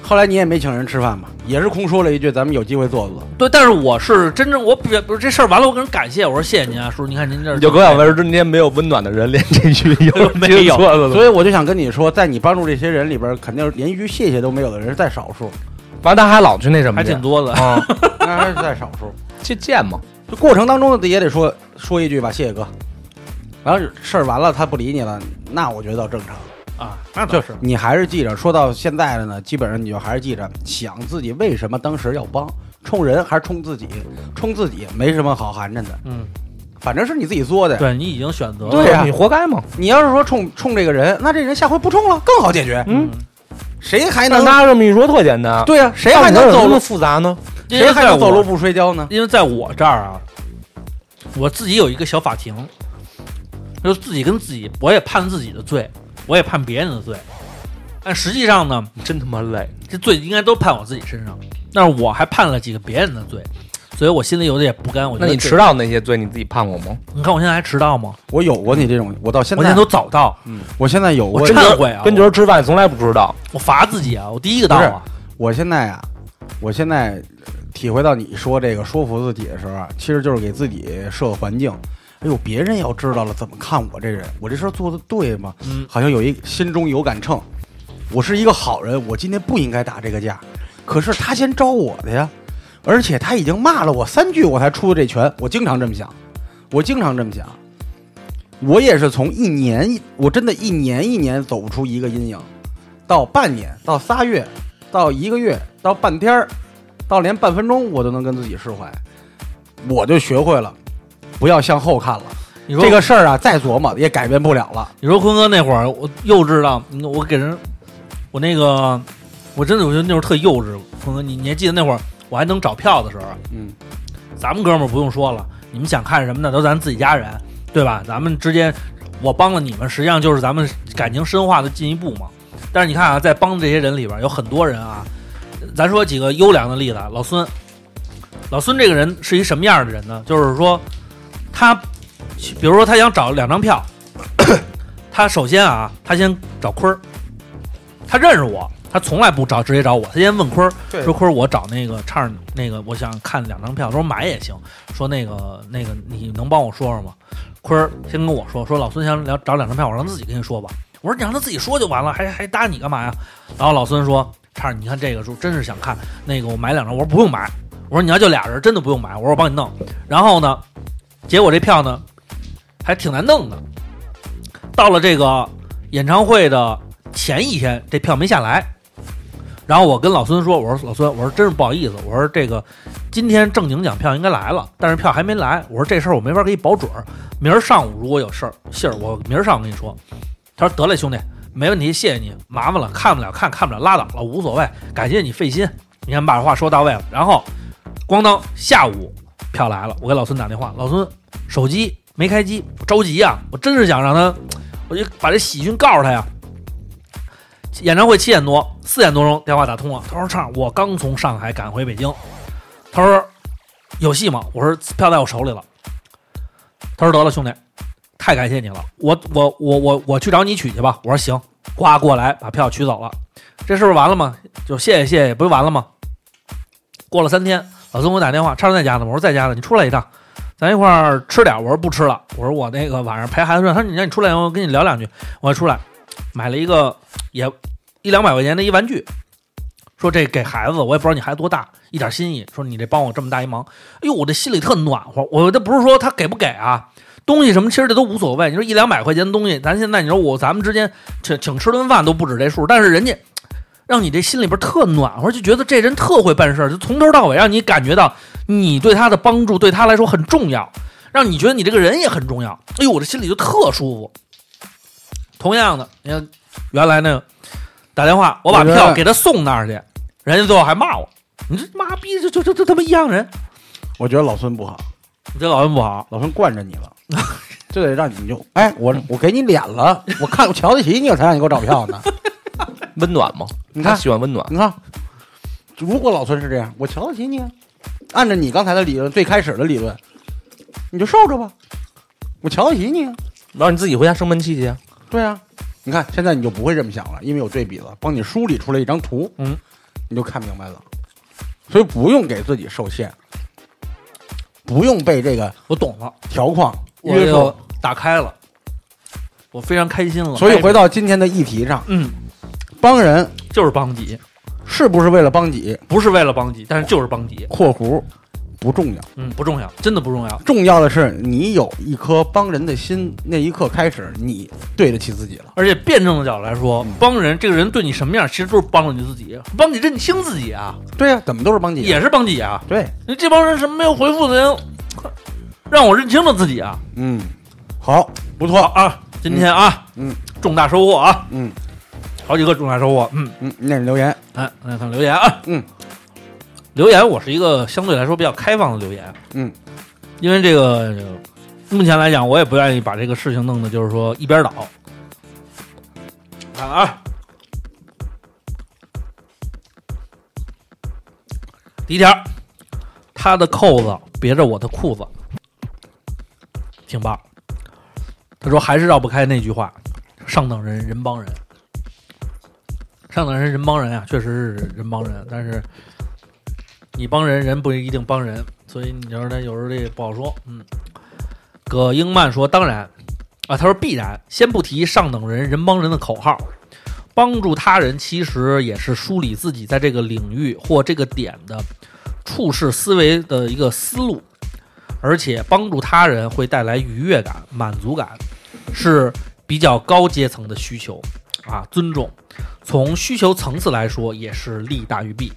S4: 后来你也没请人吃饭吧？也是空说了一句，咱们有机会做做。
S2: 对，但是我是真正我不不是这事儿完了，我跟人感谢，我说谢谢您啊，叔，您看您这儿
S3: 你就搁小文中间没有温暖的人，连这句有
S2: 没有。
S4: 所以我就想跟你说，在你帮助这些人里边，肯定连一句谢谢都没有的人是在少数，
S3: 完他还老去那什么，
S2: 还挺多的。
S3: 啊，
S4: 那还是在少数。
S3: 这见嘛。
S4: 就过程当中也得说说一句吧，谢谢哥。然后事儿完了，他不理你了，那我觉得倒正常。
S2: 啊，那倒
S4: 就是你还是记着，说到现在的呢，基本上你就还是记着想自己为什么当时要帮，冲人还是冲自己？冲自己没什么好寒碜的，
S2: 嗯，
S4: 反正是你自己作的。
S2: 对你已经选择了，
S4: 对呀
S3: 你活该嘛。
S4: 你要是说冲冲这个人，那这人下回不冲了，更好解决。
S3: 嗯，
S4: 谁还能？
S3: 那他这么一说特简单，
S4: 对呀、谁还能走路
S3: 有那么？复杂呢？
S4: 谁还能走路不摔跤呢？
S2: 因为在我这儿啊，我自己有一个小法庭，就自己跟自己，我也判自己的罪，我也判别人的罪，但实际上呢，
S3: 真他妈累。
S2: 这罪应该都判我自己身上，但是我还判了几个别人的罪，所以我心里有点不甘。我觉得
S3: 那你迟，到那些罪你自己判过吗？
S2: 你看我现在还迟到吗？
S4: 我有过你这种，我到现在
S2: 我现在都早到，嗯
S4: 我现在有过
S2: 我
S4: 你，
S2: 忏悔啊，
S3: 跟
S2: 我
S3: 角儿吃饭从来不迟到。
S2: 我罚自己啊，我第一个到啊，
S4: 我现在啊，我现在体会到你说这个说服自己的时候啊，其实就是给自己设个环境。哎呦，别人要知道了怎么看我这人？我这事儿做的对吗？
S2: 嗯，
S4: 好像有一心中有杆秤，我是一个好人，我今天不应该打这个架。可是他先招我的呀，而且他已经骂了我三句，我才出的这拳。我经常这么想，我经常这么想。我也是从一年，我真的一年一年走不出一个阴影，到半年，到仨月，到一个月，到半天儿，到连半分钟我都能跟自己释怀，我就学会了，不要向后看了。
S2: 你说
S4: 这个事儿啊，再琢磨也改变不了了。
S2: 你说坤哥那会儿，我幼稚到，嗯我给人，我那个，我真的我觉得那会儿特幼稚。坤哥，你你还记得那会儿我还能找票的时候，
S4: 嗯，
S2: 咱们哥们儿不用说了，你们想看什么的都咱自己家人，对吧？咱们之间，我帮了你们，实际上就是咱们感情深化的进一步嘛。但是你看啊，在帮这些人里边，有很多人啊，咱说几个优良的例子，老孙，老孙这个人是一什么样的人呢？就是说，他，比如说他想找两张票，他首先啊，他先找坤儿，他认识我，他从来不找直接找我，他先问坤儿，说坤儿，我找那个唱儿那个，我想看两张票，说买也行，说那个那个你能帮我说说吗？坤儿先跟我说，说老孙想聊找两张票，我让他自己跟你说吧。我说你让他自己说就完了，还还搭你干嘛呀？然后老孙说，唱儿，你看这个书真是想看，那个我买两张，我说不用买，我说你要就俩人，真的不用买，我说我帮你弄。然后呢，结果这票呢还挺难弄的，到了这个演唱会的前一天，这票没下来。然后我跟老孙说：“我说老孙，我说真是不好意思，我说这个今天正经讲票应该来了，但是票还没来。我说这事儿我没法给你保准儿，明儿上午如果有事儿信儿，我明儿上午跟你说。”他说：“得嘞，兄弟，没问题，谢谢你，麻烦了，看不了看看不了拉倒了，无所谓，感谢你费心。你看把这话说到位了。然后，咣当，下午票来了，我给老孙打电话，老孙手机没开机，我着急呀、我真是想让他，我就把这喜讯告诉他呀。演唱会七点多，四点多钟电话打通了。他说：“唱，我刚从上海赶回北京。”他说：“有戏吗？”我说：“票在我手里了。”他说：“得了，兄弟，太感谢你了，我我我我我去找你取去吧。”我说：“行。”呱过来把票取走了，这事儿完了吗？就谢谢谢谢，不就完了吗？过了三天，老孙给我打电话，畅在家呢？我说在家呢，你出来一趟，咱一块儿吃点儿。我说不吃了，我说我那个晚上陪孩子睡。他说你让你出来，我跟你聊两句。我出来买了一个也一两百块钱的一玩具，说这给孩子，我也不知道你孩子多大，一点心意。说你这帮我这么大一忙，哎呦，我这心里特暖和。我这不是说他给不给啊，东西什么其实这都无所谓。你说一两百块钱的东西，咱现在你说我咱们之间请请吃顿饭都不止这数，但是人家让你这心里边特暖和，就觉得这人特会办事儿，就从头到尾让你感觉到你对他的帮助对他来说很重要，让你觉得你这个人也很重要。哎呦，我这心里就特舒服。同样的，你看原来那个打电话，我把票给他送那儿去，人家最后还骂我，你这妈逼，这这这这他妈一样人，
S4: 我觉得老孙不好，
S2: 你这老孙不好。
S4: 老孙惯着你了，就得让你就哎，我我给你脸了，我看我瞧得起你，我才让你给我找票呢。
S3: 温暖吗，
S4: 你看
S3: 喜欢温暖。
S4: 你看，如果老孙是这样，我瞧得起你啊。按照你刚才的理论，最开始的理论，你就受着吧，我瞧得起你啊。
S3: 然后你自己回家生闷气去啊。
S4: 对啊，你看现在你就不会这么想了，因为有对比了，帮你梳理出来一张图，
S2: 嗯，
S4: 你就看明白了。所以不用给自己受限，不用被这个
S2: 我懂了，
S4: 条框
S2: 我
S4: 约束
S2: 就。打开了，我非常开心了。
S4: 所以回到今天的议题上，
S2: 嗯，
S4: 帮人。
S2: 就是帮己，
S4: 是不是为了帮己？
S2: 不是为了帮己，但是就是帮己。
S4: （括弧不重要），
S2: 嗯，不重要，真的不重要。
S4: 重要的是你有一颗帮人的心，那一刻开始，你对得起自己了。
S2: 而且辩证的角度来说，帮人这个人对你什么样，其实都是帮了你自己，帮你认清自己啊，
S4: 对呀、怎么都是帮己，
S2: 也是帮己啊。
S4: 对，
S2: 你这帮人什么没有回复的人，让我认清了自己啊。
S4: 嗯，好，不错，
S2: 啊，今天啊，
S4: 嗯，
S2: 重大收获啊，
S4: 嗯
S2: 好几个重大收获。嗯，
S4: 嗯，念留言，
S2: 哎，来看留言啊，
S4: 嗯，
S2: 留言我是一个相对来说比较开放的留言，
S4: 嗯，
S2: 因为这个这个目前来讲，我也不愿意把这个事情弄得就是说一边倒。看啊，第一条，他的扣子别着我的裤子，挺棒。他说还是绕不开那句话：上等人人帮人。上等人人帮人啊，确实是人帮人，但是你帮人，人不一定帮人，所以你说他有时候这不好说。嗯，葛英曼说：“当然啊，他说必然。先不提上等人人帮人的口号，帮助他人其实也是梳理自己在这个领域或这个点的处事思维的一个思路，而且帮助他人会带来愉悦感、满足感，是比较高阶层的需求啊，尊重。从需求层次来说，也是利大于弊。”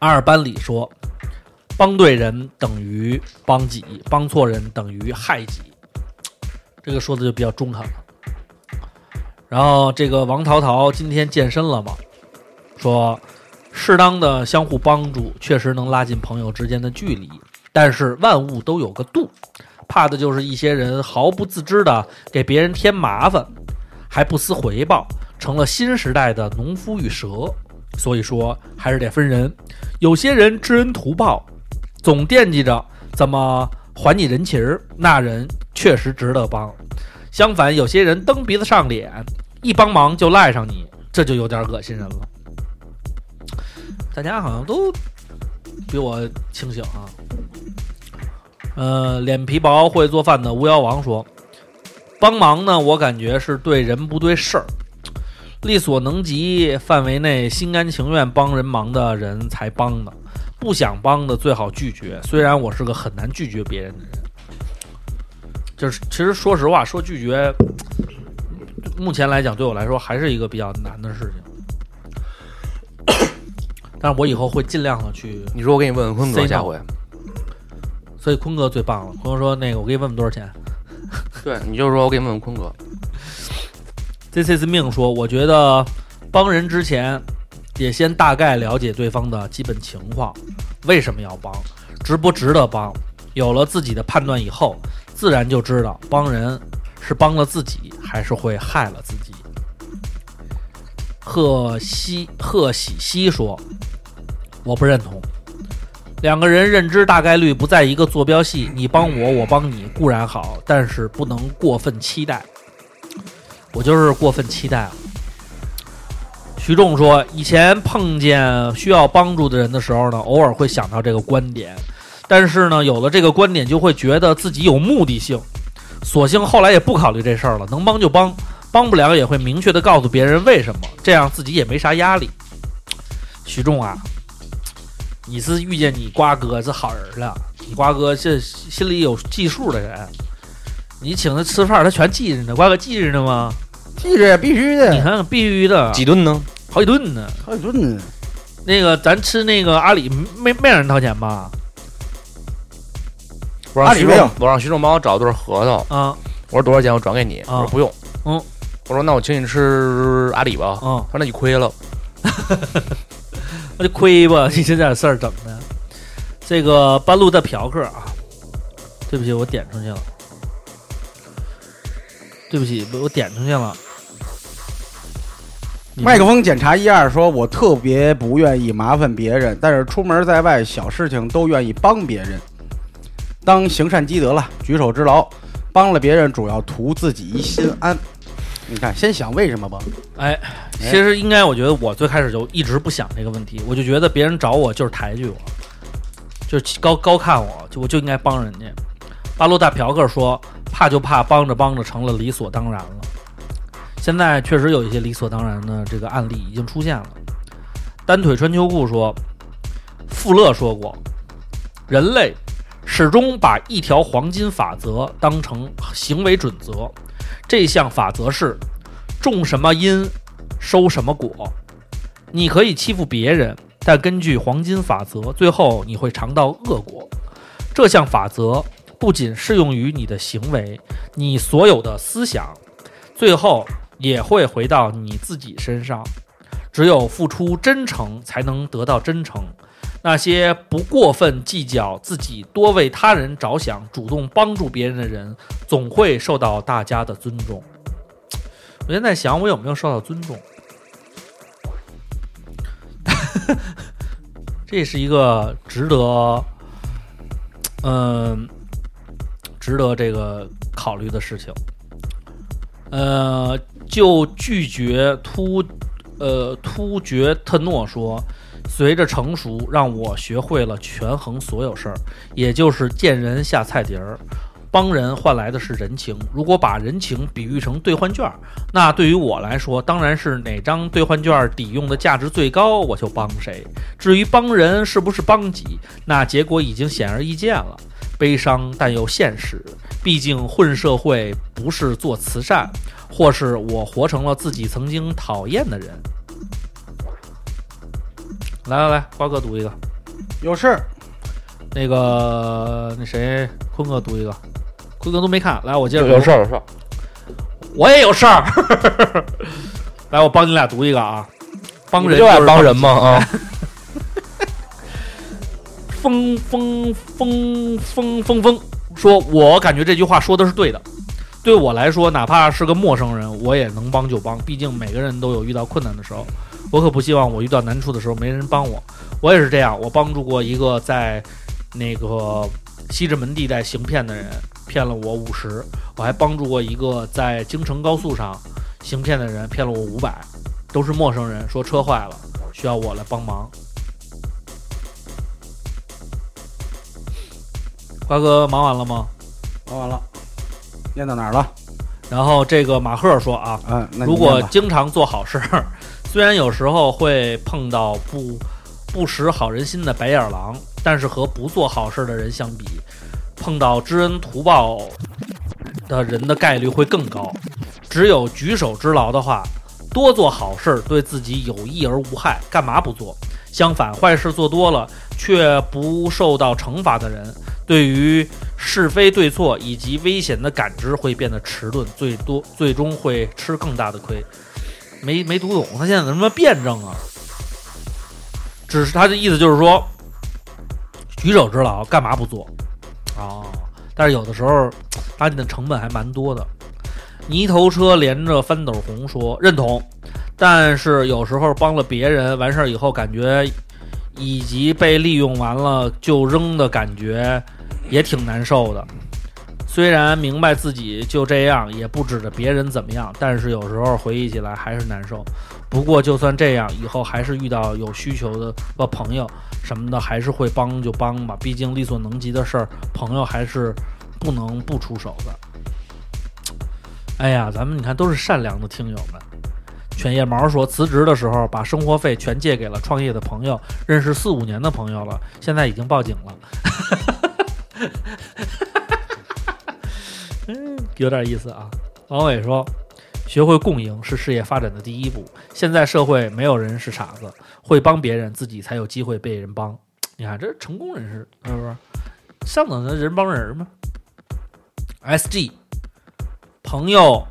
S2: 阿尔班里说：“帮对人等于帮己，帮错人等于害己。”这个说的就比较中肯了。然后这个王淘淘今天健身了嘛，说适当的相互帮助确实能拉近朋友之间的距离，但是万物都有个度，怕的就是一些人毫不自知的给别人添麻烦，还不思回报，成了新时代的农夫与蛇。所以说还是得分人，有些人知恩图报，总惦记着怎么还你人情儿，那人确实值得帮。相反，有些人蹬鼻子上脸，一帮忙就赖上你，这就有点恶心人了。大家好像都比我清醒啊。呃，脸皮薄会做饭的巫妖王说：“帮忙呢，我感觉是对人不对事儿。”力所能及范围内，心甘情愿帮人忙的人才帮的，不想帮的最好拒绝。虽然我是个很难拒绝别人的人，就是其实说实话，说拒绝，目前来讲对我来说还是一个比较难的事情。但是我以后会尽量的去。
S3: 你说我给你问问坤哥下回
S2: 所以坤哥最棒了。坤哥说：“那个，我给你问问多少钱
S3: 对，你就说我给你问问坤哥
S2: ，？”This is 命说：“我觉得帮人之前，也先大概了解对方的基本情况，为什么要帮，值不值得帮。有了自己的判断以后，自然就知道帮人是帮了自己，还是会害了自己。”贺西贺喜西说：“我不认同。两个人认知大概率不在一个坐标系，你帮我，我帮你固然好，但是不能过分期待。我就是过分期待了。”徐仲说：“以前碰见需要帮助的人的时候呢，偶尔会想到这个观点，但是呢，有了这个观点，就会觉得自己有目的性，索性后来也不考虑这事儿了，能帮就帮，帮不了也会明确的告诉别人为什么，这样自己也没啥压力。”徐仲啊，你是遇见你瓜哥是好人了，你瓜哥是心里有计数的人，你请他吃饭，他全记着呢。瓜哥记着呢吗？
S4: 记着必须
S2: 你
S4: 的，
S2: 看看，必须的，
S3: 几顿呢？
S2: 好几顿呢。
S4: 好几顿呢。
S2: 那个咱吃那个阿里没没让人掏钱吧？
S3: 我让徐
S4: 阿里没有
S3: 总，我让徐总帮我找对核桃，
S2: 啊
S3: 我说多少钱我转给你，我说不用，
S2: 嗯，
S3: 我说那我请你吃阿里吧，
S2: 嗯，
S3: 他说那你亏了，
S2: 那就亏吧，你这点事儿整的。这个半路的嫖客啊，对不起，我点出去了。对不起，我点出去了。
S4: 麦克风检查一二说，我特别不愿意麻烦别人，但是出门在外小事情都愿意帮别人。当行善积德了，举手之劳，帮了别人主要图自己一心安。你看，先想为什么吧。
S2: 哎，其实应该，我觉得我最开始就一直不想这个问题，我就觉得别人找我就是抬举我，就是高高看我，就我就应该帮人家。八路大嫖客说：“怕就怕帮着帮着成了理所当然了。”现在确实有一些理所当然的这个案例已经出现了。单腿穿秋裤说：“富勒说过，人类始终把一条黄金法则当成行为准则，这项法则是：种什么因，收什么果。你可以欺负别人，但根据黄金法则，最后你会尝到恶果。这项法则不仅适用于你的行为，你所有的思想，最后也会回到你自己身上。只有付出真诚，才能得到真诚。那些不过分计较自己、多为他人着想、主动帮助别人的人，总会受到大家的尊重。我现在想，我有没有受到尊重？这是一个值得，嗯、值得这个考虑的事情。呃，就拒绝突，呃突厥特诺说，随着成熟，让我学会了权衡所有事儿，也就是见人下菜碟儿。帮人换来的是人情。如果把人情比喻成兑换券，那对于我来说，当然是哪张兑换券抵用的价值最高，我就帮谁。至于帮人是不是帮己，那结果已经显而易见了。悲伤但又现实，毕竟混社会不是做慈善，或是我活成了自己曾经讨厌的人。来来来，瓜哥读一个，
S4: 有事儿，
S2: 那个那谁，坤哥读一个，坤哥都没看，来我接着读。
S3: 有有事儿有事儿，
S2: 我也有事儿。来，我帮你俩读一个啊，帮人
S3: 就爱帮人嘛啊，
S2: 风风风风风风。说，我感觉这句话说的是对的。对我来说，哪怕是个陌生人，我也能帮就帮。毕竟每个人都有遇到困难的时候，我可不希望我遇到难处的时候没人帮我。我也是这样，我帮助过一个在那个西直门地带行骗的人，骗了我五十；我还帮助过一个在京城高速上行骗的人，骗了我五百。都是陌生人，说车坏了，需要我来帮忙。瓜哥忙完了吗？
S4: 忙完了，念到哪儿了？
S2: 然后这个马赫说啊，
S4: 嗯，
S2: 如果经常做好事儿，虽然有时候会碰到不不识好人心的白眼狼，但是和不做好事的人相比，碰到知恩图报的人的概率会更高。只有举手之劳的话，多做好事对自己有益而无害，干嘛不做？相反，坏事做多了却不受到惩罚的人，对于是非对错以及危险的感知会变得迟钝，最多最终会吃更大的亏。没没读懂，他现在怎么辩证啊？只是他的意思就是说，举手之劳干嘛不做？哦，但是有的时候搭进的成本还蛮多的。泥头车连着翻斗红说认同，但是有时候帮了别人完事儿以后，感觉以及被利用完了就扔的感觉也挺难受的。虽然明白自己就这样，也不指着别人怎么样，但是有时候回忆起来还是难受。不过就算这样，以后还是遇到有需求的呃朋友什么的，还是会帮就帮吧。毕竟力所能及的事儿，朋友还是不能不出手的。哎呀，咱们你看都是善良的听友们。犬夜毛说，辞职的时候把生活费全借给了创业的朋友，认识四五年的朋友了，现在已经报警了。有点意思啊。王伟说：“学会共赢是事业发展的第一步。现在社会没有人是傻子，会帮别人，自己才有机会被人帮。你看，这是成功人士，是不是？上等的人帮人嘛。”SG，朋友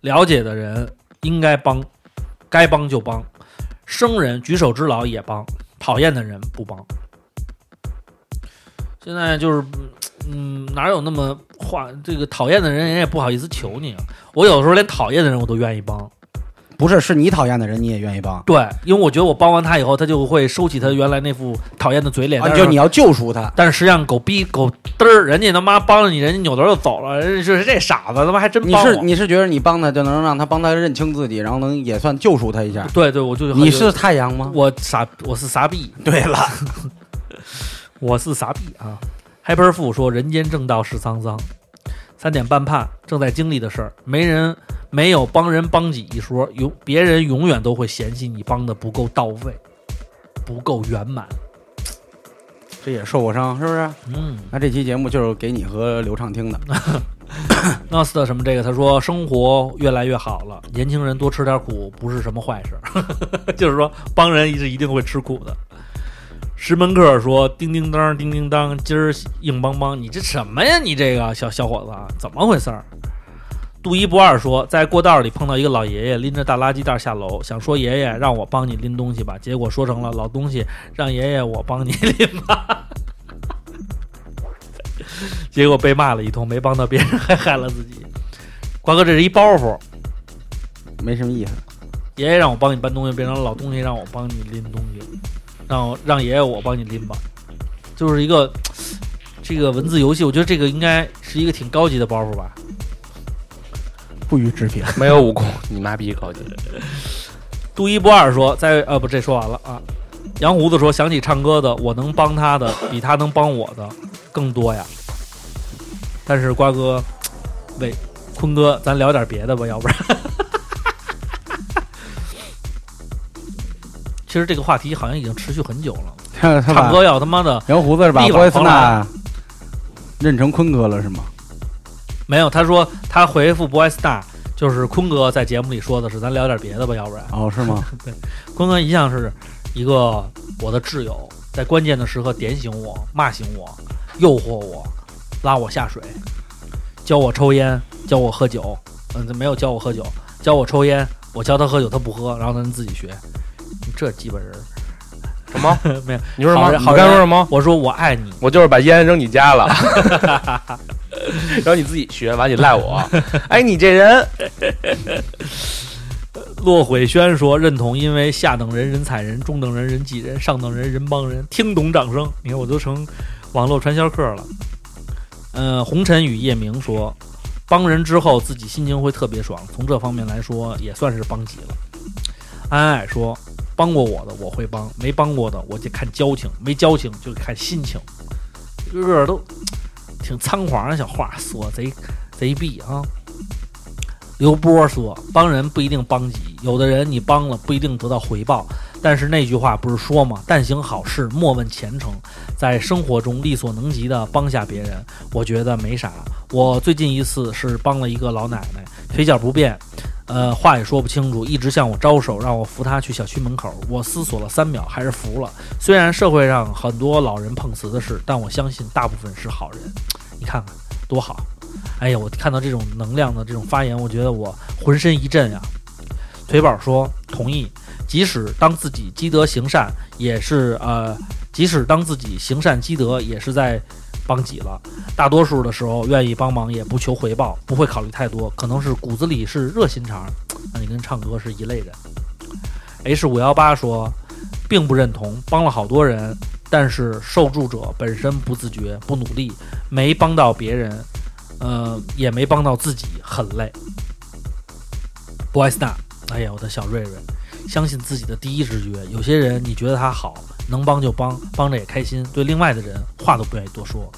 S2: 了解的人应该帮，该帮就帮，生人举手之劳也帮，讨厌的人不帮。现在就是，嗯，哪有那么话？这个讨厌的人，人也不好意思求你啊。我有时候连讨厌的人我都愿意帮，
S4: 不是，是你讨厌的人，你也愿意帮。
S2: 对，因为我觉得我帮完他以后，他就会收起他原来那副讨厌的嘴脸。
S4: 啊，就你要救赎他，
S2: 但是实际上狗逼狗嘚儿，人家他妈帮了你，人家扭头就走了，人家就是这傻子他妈还真
S4: 你
S2: 帮你
S4: 是你是觉得你帮他就能让他帮他认清自己，然后能也算救赎他一下。
S2: 对对，我就
S4: 你是太阳吗？
S2: 我傻，我是傻逼，
S4: 对了，
S2: 我是傻逼啊！Hyper 富说：“人间正道是沧桑，三点半判正在经历的事儿，没人没有帮人帮己一说，永别人永远都会嫌弃你帮的不够到位，不够圆满。
S4: 这也受过伤，是不是？
S2: 嗯
S4: 那这期节目就是给你和刘畅听的。
S2: Nost 什么这个，他说生活越来越好了，年轻人多吃点苦不是什么坏事，就是说帮人是一定会吃苦的。石门客说：“叮叮当，叮叮当，今儿硬邦邦，你这什么呀？你这个小小伙子啊，怎么回事儿？”杜一不二说，在过道里碰到一个老爷爷拎着大垃圾袋下楼，想说爷爷让我帮你拎东西吧，结果说成了老东西让爷爷我帮你拎吧，结果被骂了一通，没帮到别人还害了自己。瓜哥，这是一包袱，
S4: 没什么意思。
S2: 爷爷让我帮你搬东西，变成老东西让我帮你拎东西，让让爷爷我帮你拎吧，就是一个这个文字游戏，我觉得这个应该是一个挺高级的包袱吧。
S4: 不予置评。
S3: 没有武功，你妈逼高级。
S2: 杜一不二说，在呃不，这说完了啊。杨胡子说，想起唱歌的，我能帮他的比他能帮我的更多呀。但是瓜哥，喂，坤哥，咱聊点别的吧，要不然。其实这个话题好像已经持续很久了，
S4: 他他把
S2: 唱歌要他妈的
S4: 杨胡子是把
S2: 力
S4: 波伊斯
S2: 挽狂澜
S4: 纳认成坤哥了是吗？
S2: 没有。他说他回复 Boy Star，就是坤哥在节目里说的是，咱聊点别的吧，要不然。
S4: 哦，是吗？
S2: 对坤哥一向是一个我的挚友，在关键的时刻点醒我、骂醒我、诱惑我、拉我下水，教我抽烟，教我喝酒。嗯，没有教我喝酒，教我抽烟。我教他喝酒，他不喝，然后他们自己学。这鸡巴人儿
S3: 什么？
S2: 没有。
S3: 你说什么？你
S2: 好人好
S3: 刚说什么？
S2: 我说我爱你，
S3: 我就是把烟扔你家了，然后你自己学，完你赖我。哎，你这人，
S2: 骆悔轩说认同，因为下等人人踩人，中等人人挤人，上等人人帮人。听懂掌声，你看我都成网络传销客了。嗯，红尘与夜明说，帮人之后自己心情会特别爽，从这方面来说也算是帮己了。安爱说，帮过我的我会帮，没帮过的我就看交情，没交情就看心情。个个都挺仓皇的小话说，贼贼逼啊。刘波说：“帮人不一定帮己，有的人你帮了不一定得到回报。但是那句话不是说吗？但行好事，莫问前程。在生活中力所能及的帮下别人，我觉得没啥。我最近一次是帮了一个老奶奶，腿脚不便，呃，话也说不清楚，一直向我招手，让我扶她去小区门口。我思索了三秒，还是服了。虽然社会上很多老人碰瓷的事，但我相信大部分是好人。你看看多好！哎呀，我看到这种能量的这种发言，我觉得我浑身一震呀。腿宝说同意，即使当自己积德行善，也是呃，即使当自己行善积德，也是在帮己了。大多数的时候，愿意帮忙也不求回报，不会考虑太多，可能是骨子里是热心肠。那你跟唱歌是一类人。H 五幺八说，并不认同，帮了好多人，但是受助者本身不自觉、不努力，没帮到别人，呃，也没帮到自己，很累。Boy Star，哎呀，我的小瑞瑞，相信自己的第一直觉。有些人你觉得他好，能帮就帮，帮着也开心。对另外的人，话都不愿意多说。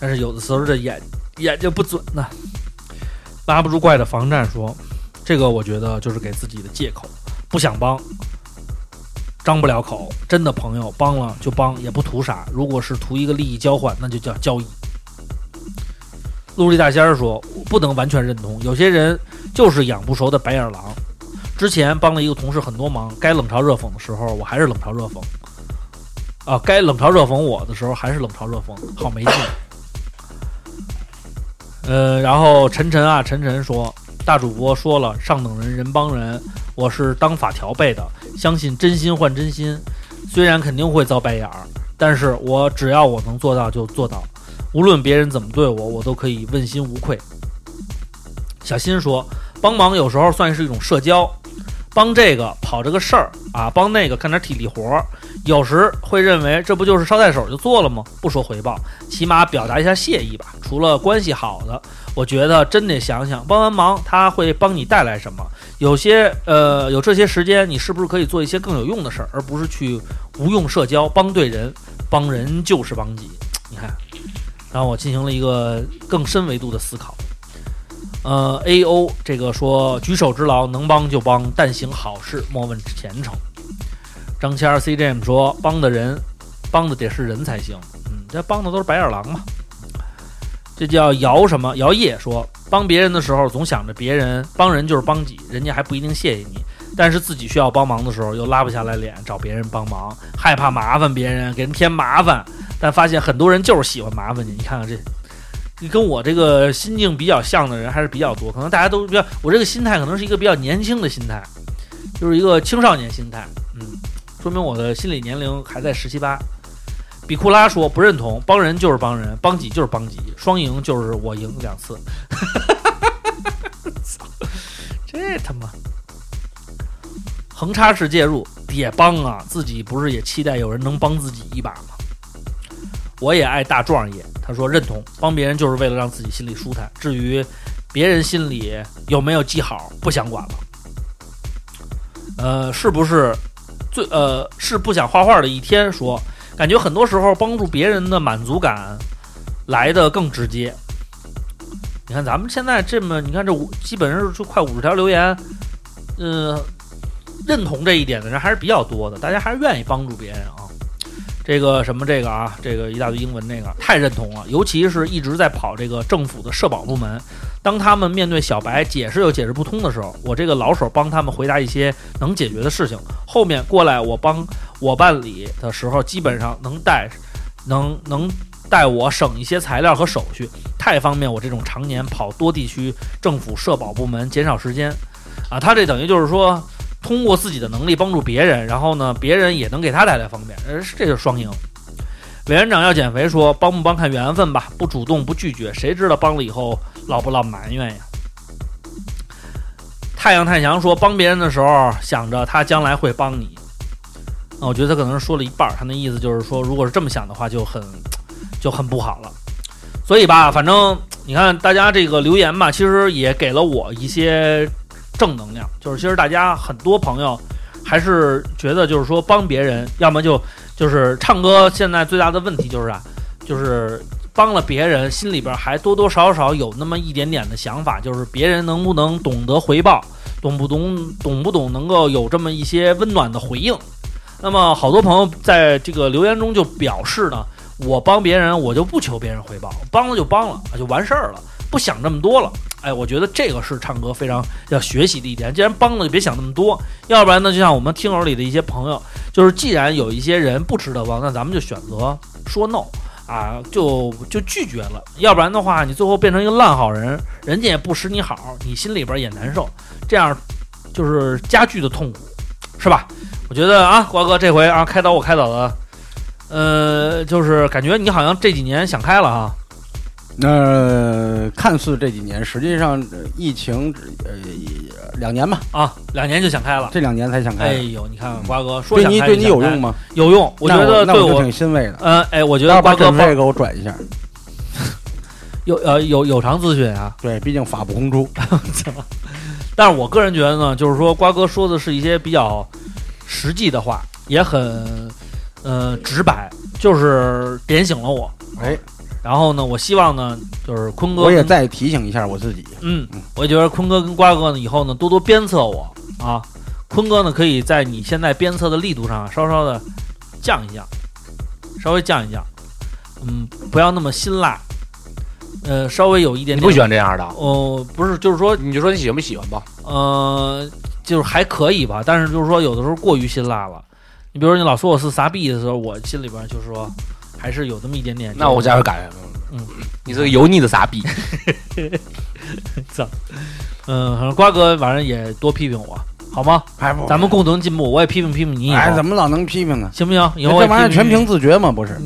S2: 但是有的时候这眼眼睛不准呐。拉不住怪的防战说，这个我觉得就是给自己的借口，不想帮，张不了口。真的朋友帮了就帮，也不图啥。如果是图一个利益交换，那就叫交易。陆地大仙儿说不能完全认同，有些人就是养不熟的白眼狼。之前帮了一个同事很多忙，该冷嘲热讽的时候，我还是冷嘲热讽。啊，该冷嘲热讽我的时候，还是冷嘲热讽，好没劲。呃，然后晨晨啊，晨晨说，大主播说了，上等人人帮人，我是当法条背的，相信真心换真心，虽然肯定会遭白眼儿，但是我只要我能做到就做到，无论别人怎么对我，我都可以问心无愧。小新说，帮忙有时候算是一种社交，帮这个跑这个事儿啊，帮那个干点体力活儿，有时会认为这不就是捎带手就做了吗？不说回报，起码表达一下谢意吧。除了关系好的，我觉得真得想想，帮完忙他会帮你带来什么。有些呃，有这些时间，你是不是可以做一些更有用的事儿，而不是去无用社交？帮对人，帮人就是帮己。你看，然后我进行了一个更深维度的思考。呃，A O 这个说举手之劳，能帮就帮，但行好事，莫问前程。张谦儿 C J M 说帮的人，帮的得是人才行。嗯，这帮的都是白眼狼嘛。这叫姚什么？姚烨说帮别人的时候总想着别人帮人就是帮己，人家还不一定谢谢你。但是自己需要帮忙的时候又拉不下来脸找别人帮忙，害怕麻烦别人，给人添麻烦。但发现很多人就是喜欢麻烦你。你看看这，你跟我这个心境比较像的人还是比较多。可能大家都比较，我这个心态可能是一个比较年轻的心态，就是一个青少年心态。嗯，说明我的心理年龄还在十七八。比库拉说不认同，帮人就是帮人，帮己就是帮己，双赢就是我赢两次。操，这他妈横插式介入也帮啊，自己不是也期待有人能帮自己一把吗？我也爱大壮爷，他说认同，帮别人就是为了让自己心里舒坦，至于别人心里有没有记好，不想管了。呃，是不是最呃是不想画画的一天说？感觉很多时候帮助别人的满足感来的更直接。你看咱们现在这么，你看这五基本上是就快五十条留言，嗯、认同这一点的人还是比较多的，大家还是愿意帮助别人啊。这个什么这个啊，这个一大堆英文这个太认同了，尤其是一直在跑这个政府的社保部门，当他们面对小白解释又解释不通的时候，我这个老手帮他们回答一些能解决的事情，后面过来我帮我办理的时候，基本上能带，能能带我省一些材料和手续，太方便我这种常年跑多地区政府社保部门，减少时间。啊，他这等于就是说，通过自己的能力帮助别人，然后呢，别人也能给他带来方便，呃，这就是双赢。委员长要减肥说，帮不帮看缘分吧，不主动不拒绝，谁知道帮了以后老不老埋怨呀？太阳太阳说，帮别人的时候想着他将来会帮你，啊，我觉得他可能是说了一半，他那意思就是说，如果是这么想的话，就很就很不好了。所以吧，反正你看大家这个留言吧，其实也给了我一些正能量，就是其实大家很多朋友还是觉得就是说帮别人，要么就就是唱歌现在最大的问题就是啊，就是帮了别人，心里边还多多少少有那么一点点的想法，就是别人能不能懂得回报，懂不懂懂不懂能够有这么一些温暖的回应。那么好多朋友在这个留言中就表示呢，我帮别人，我就不求别人回报，帮了就帮了，就完事儿了，不想这么多了。哎，我觉得这个是唱歌非常要学习的一点。既然帮了，就别想那么多，要不然呢，就像我们听友里的一些朋友，就是既然有一些人不值得帮，那咱们就选择说 no 啊，就就拒绝了。要不然的话，你最后变成一个烂好人，人家也不识你好，你心里边也难受，这样就是加剧的痛苦，是吧？我觉得啊，瓜哥这回啊开导我开导的，呃，就是感觉你好像这几年想开了啊。
S4: 那、看似这几年，实际上呃疫情呃两年吧，
S2: 啊，两年就想开了。
S4: 这两年才想开。
S2: 哎呦，你看瓜哥说想开
S4: 对你对你有用吗？
S2: 有用，我觉得对
S4: 那我就挺欣慰的。
S2: 呃，哎，我觉得瓜哥帮
S4: 把这个给我转一下，
S2: 有呃有有偿咨询啊，
S4: 对，毕竟法不公出。
S2: 但是我个人觉得呢，就是说瓜哥说的是一些比较实际的话，也很呃直白，就是点醒了我。
S4: 哎，
S2: 然后呢，我希望呢，就是坤哥
S4: 我也再提醒一下我自己，
S2: 嗯，我觉得坤哥跟瓜哥呢，以后呢多多鞭策我啊。坤哥呢，可以在你现在鞭策的力度上啊稍稍的降一降，稍微降一降，嗯，不要那么辛辣。呃，稍微有一点点
S3: 你不喜欢这样的？
S2: 哦、不是，就是说，
S3: 你就说你喜欢不喜欢吧？
S2: 呃，就是还可以吧，但是就是说，有的时候过于辛辣了。你比如说，你老说我是傻逼的时候，我心里边就是说，还是有这么一点点。
S3: 那我加油改了。
S2: 嗯，
S3: 你是个油腻的傻逼。
S2: 嗯，反正瓜哥反正也多批评我，好吗？
S4: 还不
S2: 咱们共同进步，我也批评批评你
S4: 哎，怎么老能批评呢？
S2: 行不行？以后
S4: 这玩意儿全凭自觉嘛，不是？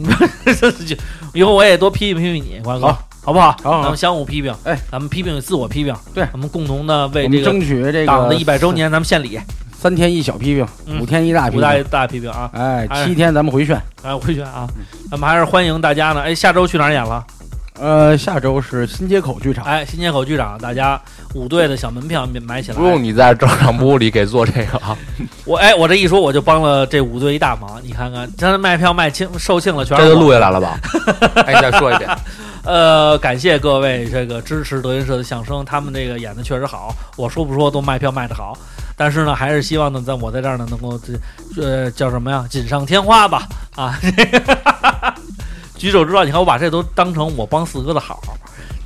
S2: 就 以后我也多批评批评你，瓜哥，
S4: 好
S2: 好不好？
S4: 好好
S2: 咱们相互批评，
S4: 哎，
S2: 咱们批评自我批评，
S4: 对
S2: 咱们共同的为这个
S4: 争取这
S2: 党的
S4: 个
S2: 一百周年，咱们献礼，
S4: 三天一小批评，
S2: 嗯
S4: 五天一大批
S2: 五大
S4: 评，
S2: 大批评啊！
S4: 哎，
S2: 哎
S4: 七天咱们回旋。
S2: 哎，回旋啊，咱们还是欢迎大家呢。哎，下周去哪儿演了？
S4: 呃，下周是新街口剧场，
S2: 哎，新街口剧场，大家五队的小门票买起来。
S3: 不用你在照常部里给做这个啊，
S2: 我哎，我这一说我就帮了这五队一大忙。你看看，真的卖票卖罄售罄了，全是我
S3: 这就录下来了吧？哎，你再说一遍。
S2: 呃，感谢各位这个支持德云社的相声，他们这个演的确实好。我说不说都卖票卖的好，但是呢，还是希望呢，在我在这儿呢能够这呃叫什么呀，锦上添花吧啊！举手之劳，你看我把这都当成我帮四哥的好，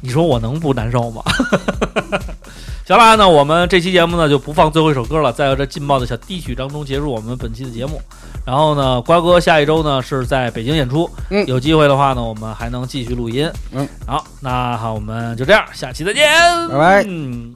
S2: 你说我能不难受吗？行了，那我们这期节目呢就不放最后一首歌了，在这劲爆的小低曲当中结束我们本期的节目。然后呢，瓜哥下一周呢是在北京演出，
S4: 嗯
S2: 有机会的话呢，我们还能继续录音。
S4: 嗯，
S2: 好，那好，我们就这样，下期再见，
S4: 拜拜
S2: 嗯